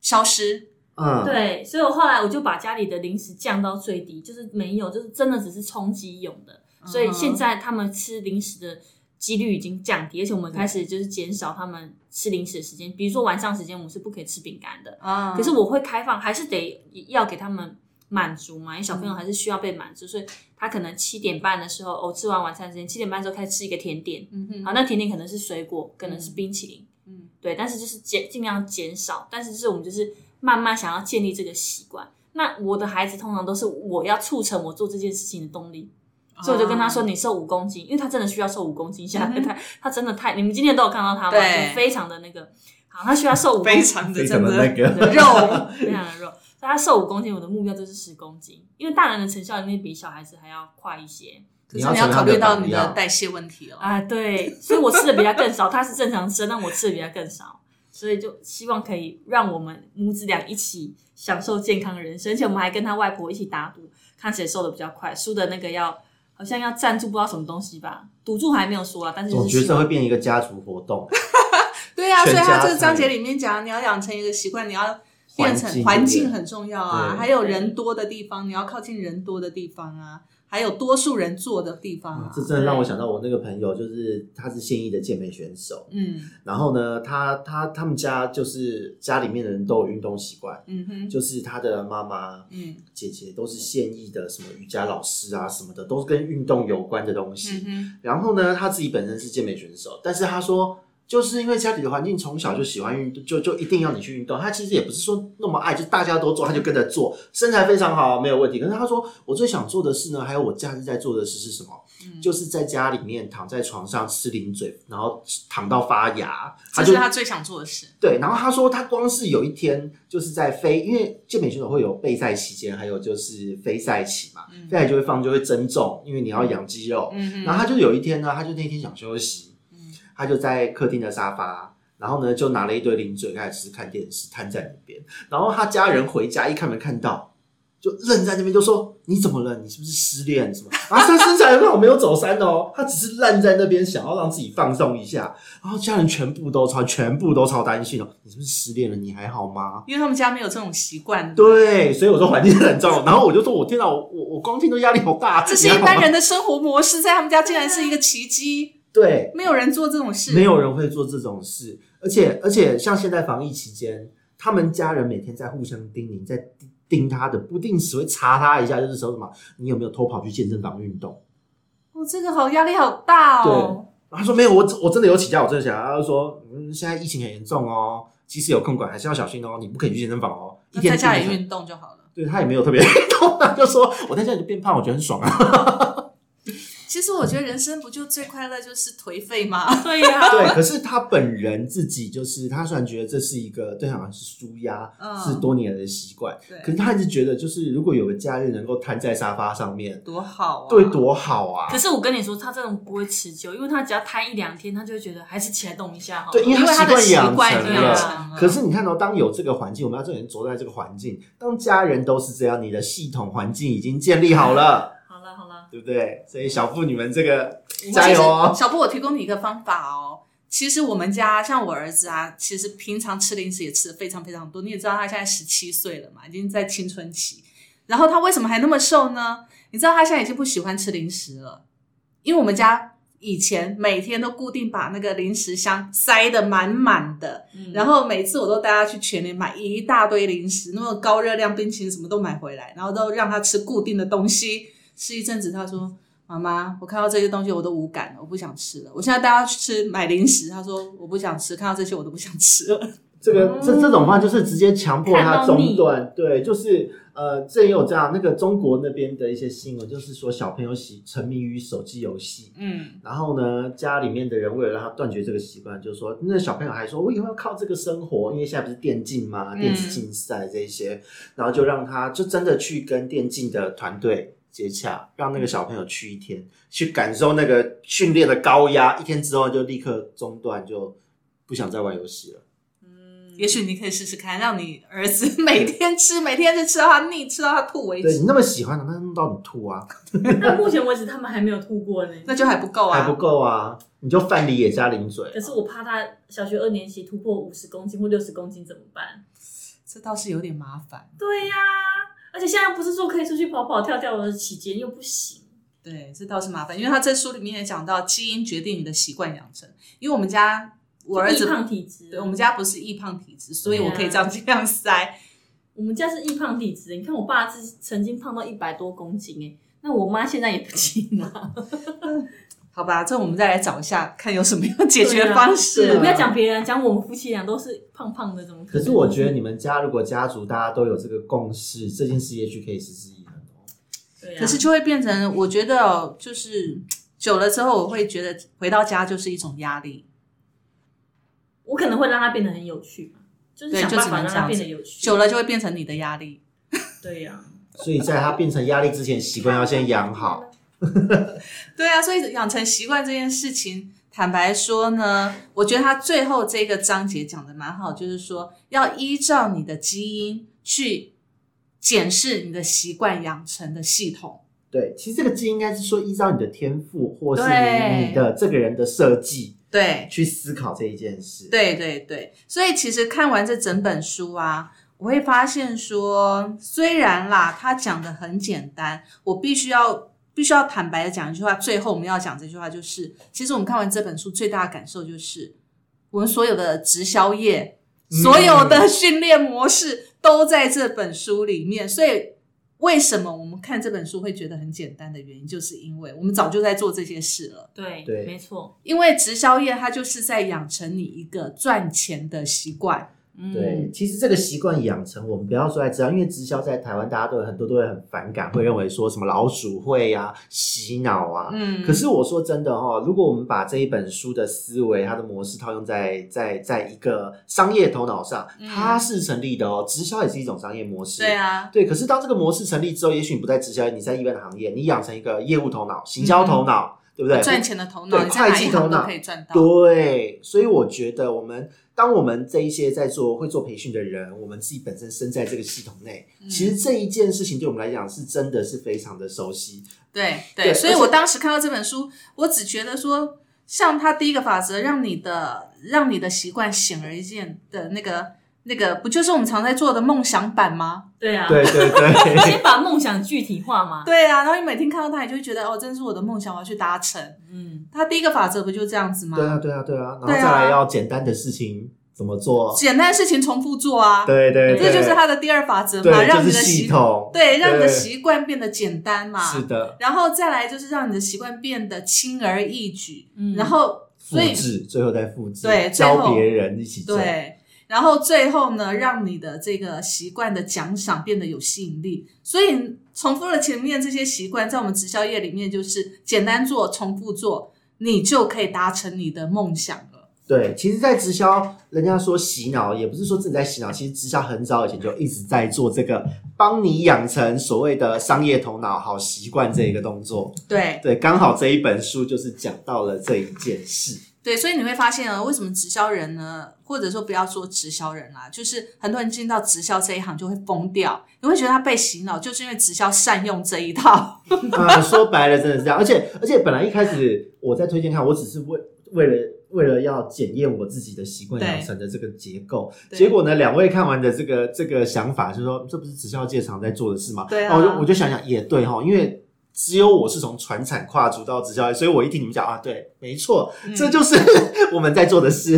消失。嗯，对，所以我后来我就把家里的零食降到最低，就是没有，就是真的只是充饥用的。所以现在他们吃零食的几率已经降低，而且我们开始就是减少他们吃零食的时间。比如说晚上时间，我们是不可以吃饼干的，啊。可是我会开放，还是得要给他们满足嘛，因为小朋友还是需要被满足，所以他可能七点半的时候，哦，吃完晚餐时间，七点半之后开始吃一个甜点，嗯哼，好，那甜点可能是水果，可能是冰淇淋，嗯。对，但是就是减尽量减少，但是就是我们就是慢慢想要建立这个习惯。那我的孩子通常都是我要促成我做这件事情的动力，所以我就跟他说：“你瘦五公斤，因为他真的需要瘦五公斤下来，啊嗯他他真的太……你们今天都有看到他吗？就非常的那个，好，他需要瘦五公非斤，常的非常真的那个肉，非常的肉，所以他瘦五公斤，我的目标就是十公斤，因为大人的成效一定比小孩子还要快一些。可是你要考虑到你的代谢问题哦。啊，对，所以我吃的比他更少，他是正常吃，但我吃的比他更少，所以就希望可以让我们母子俩一起享受健康人生，而且我们还跟他外婆一起打赌，看谁瘦的比较快，输的那个要好像要赞助不知道什么东西吧，赌注还没有说啊，但是就总觉得会变一个家族活动，对啊，所以他这个章节里面讲，你要养成一个习惯，你要变成环境很重要啊，还有人多的地方，你要靠近人多的地方啊，还有多数人坐的地方啊。这真的让我想到我那个朋友，就是他是现役的健美选手，嗯。然后呢，他他他们家就是家里面的人都有运动习惯，嗯哼，就是他的妈妈、嗯。姐姐都是现役的什么瑜伽老师啊什么的，都是跟运动有关的东西。嗯然后呢，他自己本身是健美选手，但是他说，就是因为家里的环境从小就喜欢运动，就就一定要你去运动。他其实也不是说那么爱，就大家都做，他就跟着做，身材非常好，没有问题。可是他说，我最想做的事呢，还有我假日在做的事是什么？哼，就是在家里面躺在床上吃零嘴，然后躺到发芽。他这就是他最想做的事。对，然后他说他光是有一天就是在飞，因为健美选手会有备赛期间，还有就是非赛期嘛，嗯非赛就会放就会增重，因为你要养肌肉。嗯哼，然后他就有一天呢，他就那天想休息，嗯他就在客厅的沙发，然后呢就拿了一堆零嘴开始吃，看电视，瘫在那边。然后他家人回家一开门看到，就愣在那边，就说：“你怎么了？你是不是失恋什么？”啊，他身材很好，没有走山哦，他只是烂在那边，想要让自己放松一下。然后家人全部都超，全部都超担心哦，你是不是失恋了？你还好吗？因为他们家没有这种习惯。对，所以我说环境很重要。然后我就说，我天哪，我我我光听都压力好大。这是一般人的生活模式，在他们家竟然是一个奇迹，对，没有人做这种事。没有人会做这种事，而且而且像现在防疫期间，他们家人每天在互相叮咛，在盯他的，不定时会查他一下，就是说什么你有没有偷跑去健身房运动？哦，这个好压力好大哦。对他说没有，我我真的有请假，我真的想。他就说嗯，现在疫情很严重哦，即使有空管还是要小心哦，你不可以去健身房哦，一天那在家里运动就好了。对他也没有特别运动，他就说我在家里就变胖，我觉得很爽啊。其实我觉得人生不就最快乐就是颓废吗？对呀、对，可是他本人自己就是，他虽然觉得这是一个对他好像是舒压，嗯是多年来的习惯，对可是他一直觉得，就是如果有个假日能够瘫在沙发上面，多好啊！对，多好啊可！是我跟你说，他这种不会持久，因为他只要瘫一两天，他就会觉得还是起来动一下好。对，因为他的习习惯养成了。成了。可是你看到、当有这个环境，我们要这人着在这个环境，当家人都是这样，你的系统环境已经建立好了，对不对？所以小布你们这个其加油哦实！小布，我提供你一个方法哦。其实我们家像我儿子啊，其实平常吃零食也吃的非常非常多。你也知道他现在十七岁了嘛，已经在青春期。然后他为什么还那么瘦呢？你知道他现在已经不喜欢吃零食了，因为我们家以前每天都固定把那个零食箱塞得满满的，嗯然后每次我都带他去全联买一大堆零食，那么高热量冰淇淋什么都买回来，然后都让他吃固定的东西。吃一阵子，他说：“妈妈，我看到这些东西我都无感了，我不想吃了。我现在带他去吃买零食，他说我不想吃，看到这些我都不想吃了。这个这这种话就是直接强迫他中断，对，就是呃，这也有这样那个中国那边的一些新闻，就是说小朋友喜沉迷于手机游戏，嗯，然后呢，家里面的人为了让他断绝这个习惯，就是说那小朋友还说，我以后要靠这个生活，因为现在不是电竞嘛，嗯电子竞赛这一些，然后就让他就真的去跟电竞的团队接洽，让那个小朋友去一天，去感受那个训练的高压，一天之后就立刻中断，就不想再玩游戏了。嗯也许你可以试试看，让你儿子每天吃，每天就吃到他腻，吃到他吐为止，对你那么喜欢的，那弄到你吐啊，那目前为止他们还没有吐过呢。那就还不够啊，还不够啊，你就饭里也加零嘴。可是我怕他小学二年级突破五十公斤或六十公斤怎么办？这倒是有点麻烦。对呀、而且现在不是说可以出去跑跑跳跳的期间又不行。对，这倒是麻烦，因为他在书里面也讲到，基因决定你的习惯养成。因为我们家我儿子易胖体质，对我们家不是易胖体质，所以我可以这样这样塞。我们家是易胖体质，你看我爸是曾经胖到一百多公斤哎，那我妈现在也不轻啊。好吧，这我们再来找一下，看有什么样解决方式。不要讲别人，讲我们夫妻俩都是胖胖的，怎么可能？可是我觉得你们家如果家族大家都有这个共识，这件事也许可以持之以恒哦。对啊，可是就会变成，我觉得哦就是久了之后，我会觉得回到家就是一种压力。我可能会让它变得很有趣嘛，就是想办法让它变得有趣。久了就会变成你的压力。对呀、所以在它变成压力之前，习惯要先养好。对啊，所以养成习惯这件事情，坦白说呢，我觉得他最后这个章节讲的蛮好，就是说要依照你的基因去检视你的习惯养成的系统。对，其实这个基因应该是说依照你的天赋，或是你你的这个人的设计对，去思考这一件事。，对对对，所以其实看完这整本书啊，我会发现说，虽然啦，他讲的很简单，我必须要必须要坦白的讲一句话。最后我们要讲这句话，就是其实我们看完这本书最大的感受就是，我们所有的直销业、嗯所有的训练模式都在这本书里面，所以。为什么我们看这本书会觉得很简单的原因，就是因为我们早就在做这些事了。对对没错，因为直销业它就是在养成你一个赚钱的习惯。嗯，对，其实这个习惯养成，我们不要说在直销，因为直销在台湾大家都有很多都会很反感，会认为说什么老鼠会啊、洗脑啊。嗯可是我说真的哈、哦，如果我们把这一本书的思维、它的模式套用在在在一个商业头脑上，嗯它是成立的哦。直销也是一种商业模式。对啊，对，可是当这个模式成立之后，也许你不在直销，你在一般的行业，你养成一个业务头脑、行销头脑，对不对？赚钱的头脑，会计头脑可以赚到。对，所以我觉得我们当我们这一些在做会做培训的人，我们自己本身身在这个系统内，嗯其实这一件事情对我们来讲是真的是非常的熟悉。对对对，所以我当时看到这本书，我只觉得说，像他第一个法则，让你的让你的习惯显而易见的那个那个，不就是我们常在做的梦想版吗？对啊，对对对，先把梦想具体化嘛。对啊，然后你每天看到它，你就会觉得哦，真是我的梦想，我要去达成。嗯，他第一个法则不就这样子吗？对啊对啊对啊，然后再来要简单的事情怎么做？简单的事情重复做啊，对对对，这就是他的第二法则嘛，让你的就是系习统，对，让你的习惯变得简单嘛。是的，然后再来就是让你的习惯变得轻而易举，嗯然后复所以制最后再复制，对最别人一起做。对，然后最后呢，让你的这个习惯的奖赏变得有吸引力。所以重复了前面这些习惯，在我们直销业里面就是简单做、重复做，你就可以达成你的梦想了。对，其实，在直销，人家说洗脑，也不是说自己在洗脑，其实直销很早以前就一直在做这个，帮你养成所谓的商业头脑、好习惯这一个动作。对对，刚好这一本书就是讲到了这一件事。对，所以你会发现啊，为什么直销人呢？或者说不要说直销人啦，就是很多人进到直销这一行就会疯掉，你会觉得他被洗脑，就是因为直销善用这一套。啊，说白了真的是这样，而且而且本来一开始我在推荐看，我只是为为了为了要检验我自己的习惯对养成的这个结构，对结果呢，两位看完的这个这个想法，就是说这不是直销界常在做的事吗？对我就我就想想也对哈，因为。只有我是从传产跨足到直销业，所以我一听你们讲啊，对，没错，嗯这就是 我们在做的事。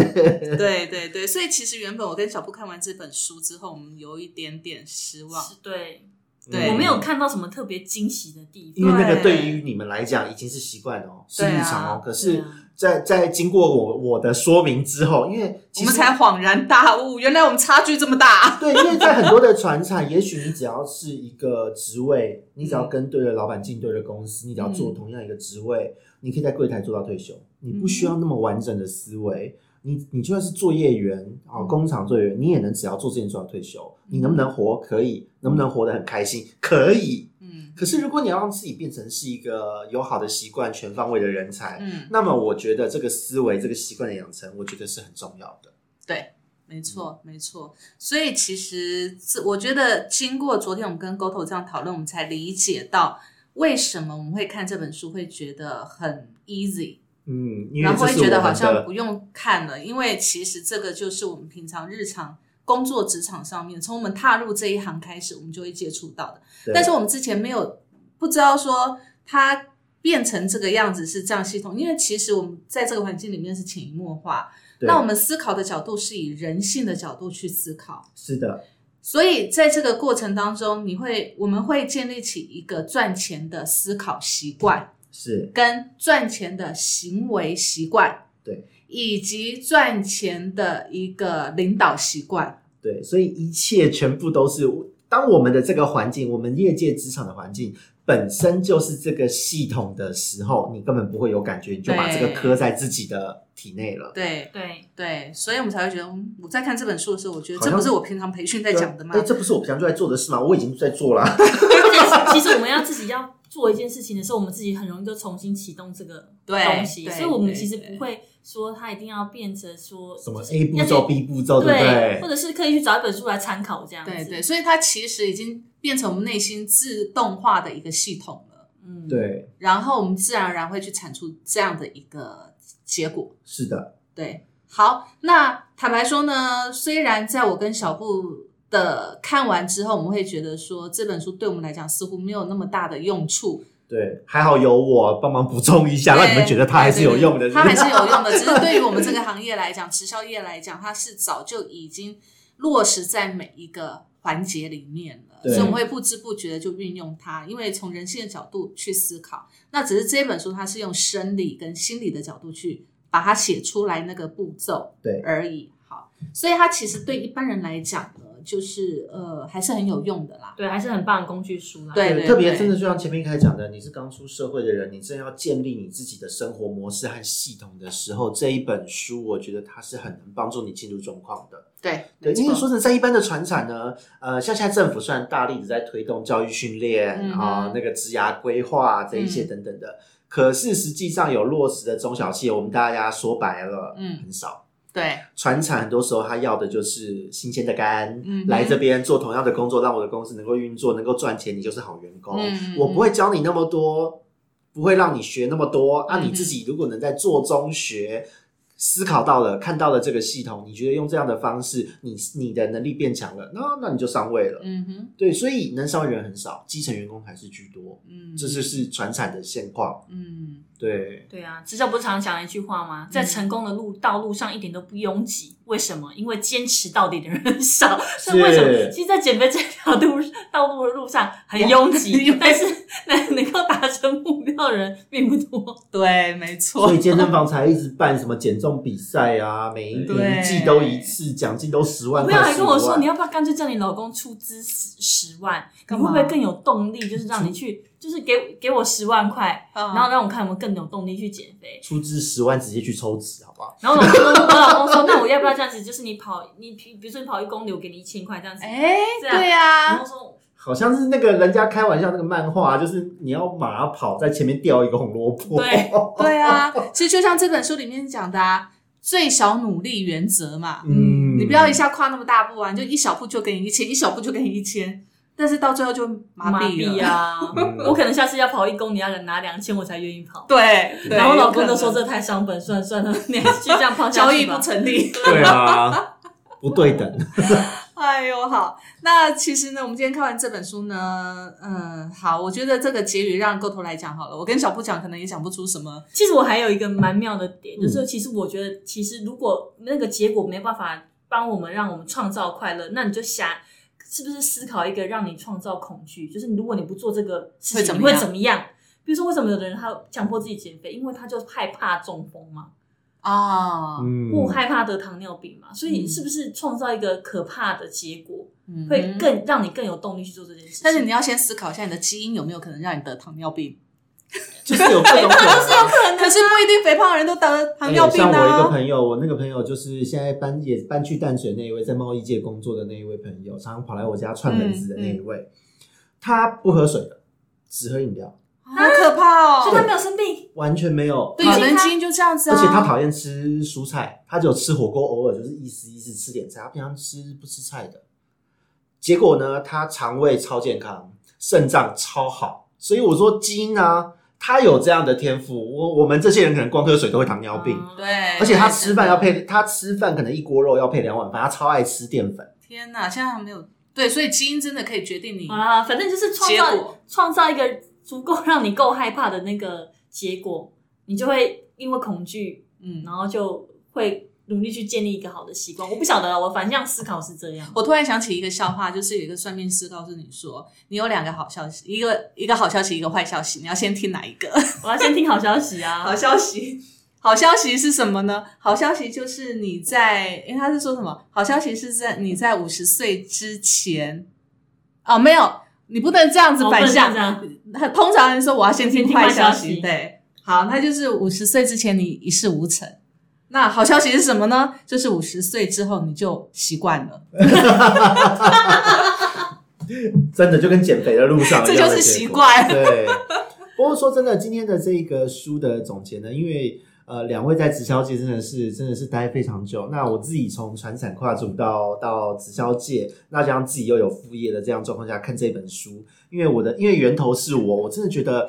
对对对，所以其实原本我跟小布看完这本书之后，我们有一点点失望。是对，对我没有看到什么特别惊喜的地方因为方。那个对对于你们来讲已经是习惯了哦，是日常哦。可对是啊，在在经过我我的说明之后，因为我们才恍然大悟，原来我们差距这么大。对，因为在很多的船厂，也许你只要是一个职位，你只要跟对了老板进对了公司，你只要做同样一个职位，你可以在柜台做到退休，你不需要那么完整的思维。你你就算是作业员啊，嗯工厂作业员，你也能只要做这件做到退休。你能不能活？可以。能不能活得很开心？可以。嗯可是如果你要让自己变成是一个有好的习惯、全方位的人才，嗯，那么我觉得这个思维、这个习惯的养成，我觉得是很重要的。对，没错没错。所以其实这我觉得经过昨天我们跟 GoTo 这样讨论，我们才理解到为什么我们会看这本书会觉得很 easy。嗯，然后会觉得好像不用看了，因为其实这个就是我们平常日常工作职场上面，从我们踏入这一行开始，我们就会接触到的。但是我们之前没有不知道说它变成这个样子是这样系统，因为其实我们在这个环境里面是潜移默化。那我们思考的角度是以人性的角度去思考，是的，所以在这个过程当中，你会我们会建立起一个赚钱的思考习惯。是跟赚钱的行为习惯，对，以及赚钱的一个领导习惯，对，所以一切全部都是当我们的这个环境，我们业界职场的环境本身就是这个系统的时候，你根本不会有感觉，你就把这个对刻在自己的体内了。对对，对，所以我们才会觉得，嗯我在看这本书的时候，我觉得这不是我平常培训在讲的吗哎，？这不是我平常就在做的事吗？我已经在做了。其实我们要自己要做一件事情的时候，我们自己很容易就重新启动这个东西，对所以我们其实对不会说它一定要变成说什么 A 步骤、B 步骤，对不对，或？者是刻意去找一本书来参考这样子。对对，所以它其实已经变成我们内心自动化的一个系统了，嗯，对，然后我们自然而然会去产出这样的一个结果。是的，对，好，那坦白说呢，虽然在我跟小布的看完之后，我们会觉得说这本书对我们来讲似乎没有那么大的用处，对，还好有我帮忙补充一下，让你们觉得它还是有用的。它还是有用的。只是对于我们这个行业来讲，直销业来讲，它是早就已经落实在每一个环节里面了，所以我们会不知不觉的就运用它，因为从人性的角度去思考。那只是这本书它是用生理跟心理的角度去把它写出来那个步骤对而已。好，所以它其实对一般人来讲呢，就是呃还是很有用的啦。对，还是很棒的工具书啦。对对特别真的就像前面开始讲的，你是刚出社会的人，你正要建立你自己的生活模式和系统的时候，这一本书我觉得它是很能帮助你进入状况的。对对，因为说是，在一般的传产呢，呃，像现在政府虽然大力的在推动教育训练嗯啊、那个职涯规划这一些嗯等等的，可是实际上有落实的中小企业，我们大家说白了，嗯很少。对传产很多时候他要的就是新鲜的肝，来这边做同样的工作，让我的公司能够运作，能够赚钱，你就是好员工。嗯我不会教你那么多，不会让你学那么多。啊，嗯哼你自己如果能在做中学。思考到了，看到了这个系统，你觉得用这样的方式，你你的能力变强了，那那你就上位了。嗯哼对，所以能上位的人很少，基层员工还是居多，嗯，这就是传产的现况。嗯。对，对啊，直销不是常常讲一句话吗？在成功的路道路上一点都不拥挤，为什么？因为坚持到底的人很 少。所以为什么？其实，在减肥这条路道路的路上很拥挤，但是能能够达成目标的人并不多。对，没错。所以健身房才一直办什么减重比赛啊，每一对每一季都一次，奖金都十万块。我朋友还跟我15说，你要不要干脆叫你老公出资十十万？你会不会更有动力？就是让你去，就是给给我十万块，嗯然后让我看有没有更有动力去减肥。出资十万直接去抽脂，好不好？然后我老公，我老公说，那我要不要这样子？就是你跑，你比比如说你跑一公里，我给你一千块这样子。哎，这样对然呀后，说，好像是那个人家开玩笑那个漫画，就是你要马跑在前面掉一个红萝卜。对 对啊，其实就像这本书里面讲的啊，最小努力原则嘛，嗯，你不要一下跨那么大步啊，你就一小步就给你一千，一小步就给你一千，但是到最后就麻麻痹了。我可能下次要跑一公里，要拿两千我才愿意跑。对，对然后老公都说这太伤本，算了算了，你还是这样 跑下去交易不。成立。对啊，不对等。哎呦，好，那其实呢，我们今天看完这本书呢，嗯，好，我觉得这个结语让构头来讲好了。我跟小布讲，可能也讲不出什么。其实我还有一个蛮妙的点，嗯就是其实我觉得，其实如果那个结果没办法帮我们让我们创造快乐，那你就想是不是思考一个让你创造恐惧，就是如果你不做这个事情，你会会怎么样怎么样？比如说，为什么有的人他强迫自己减肥，因为他就害怕中风嘛，啊，哦，或害怕得糖尿病嘛，所以嗯是不是创造一个可怕的结果，嗯会更让你更有动力去做这件事情？但是你要先思考一下，你的基因有没有可能让你得糖尿病？就是有各种可能。可是不一定肥胖的人都得糖尿病像我一个啊。朋友，我那个朋友就是现在搬也搬去淡水那一位，在贸易界工作的那一位朋友，常常跑来我家串门子的那一位，他不喝水的，只喝饮料，好可怕哦！所以他没有生病，完全没有。对，他有人基因就这样子啊。而且他讨厌吃蔬菜，他只有吃火锅，偶尔就是意思意思吃点菜，他平常吃不吃菜的。结果呢，他肠胃超健康，肾脏超好，所以我说基因啊，他有这样的天赋。我我们这些人可能光喝水都会糖尿病，嗯对，而且他吃饭要配，他吃饭可能一锅肉要配两碗饭，他超爱吃淀粉。天哪，现在还没有对，所以基因真的可以决定你好啦，反正就是创造。创造一个足够让你够害怕的那个结果，你就会因为恐惧，嗯，然后就会努力去建立一个好的习惯。我不晓得，我反向思考是这样。我突然想起一个笑话，就是有一个算命师告诉你说，你有两个好消息，一个一个好消息，一个坏消息，你要先听哪一个？我要先听好消息啊！好消息，好消息是什么呢？好消息就是你在，因为他是说什么？好消息是在你在五十岁之前，哦，没有，你不能这样子哦反向通常人说我要先听坏消息对，好，那就是五十岁之前你一事无成。那好消息是什么呢？就是五十岁之后你就习惯了，真的就跟减肥的路上一这样的就是习惯。对，不过说真的，今天的这个书的总结呢，因为呃两位在直销界真的是真的是待非常久。那我自己从传产跨足到到直销界，那加上自己又有副业的这样状况下看这本书，因为我的因为源头是我，我真的觉得。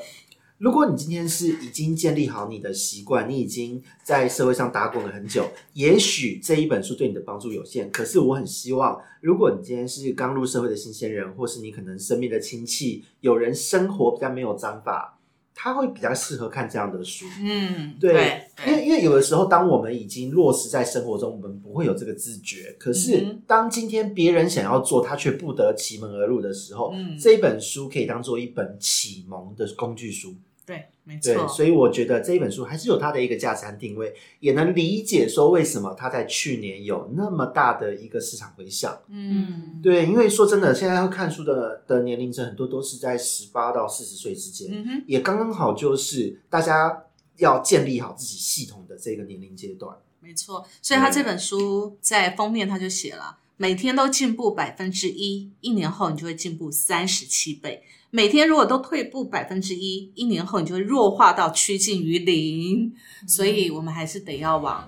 如果你今天是已经建立好你的习惯，你已经在社会上打滚了很久，也许这一本书对你的帮助有限。可是我很希望，如果你今天是刚入社会的新鲜人，或是你可能身边的亲戚有人生活比较没有章法，他会比较适合看这样的书。嗯，对对，因为因为有的时候，当我们已经落实在生活中，我们不会有这个自觉。可嗯是哼，当今天别人想要做，他却不得其门而入的时候，嗯这一本书可以当做一本启蒙的工具书。对，没对，错，所以我觉得这一本书还是有它的一个价值和定位，也能理解说为什么它在去年有那么大的一个市场回响。嗯，对，因为说真的，现在要看书的的年龄层很多都是在十八到四十岁之间，嗯，也刚刚好就是大家要建立好自己系统的这个年龄阶段。没错。所以他这本书在封面他就写了，每天都进步百分之一，一年后你就会进步三十七倍。每天如果都退步百分之一，一年后你就会弱化到趋近于零。所以我们还是得要往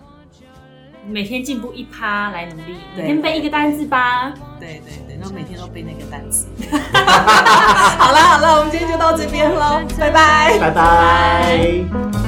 每天进步一趴来努力，每天背一个单字吧。对对对，然后每天都背那个单词。好了好了，我们今天就到这边喽，拜拜。拜拜。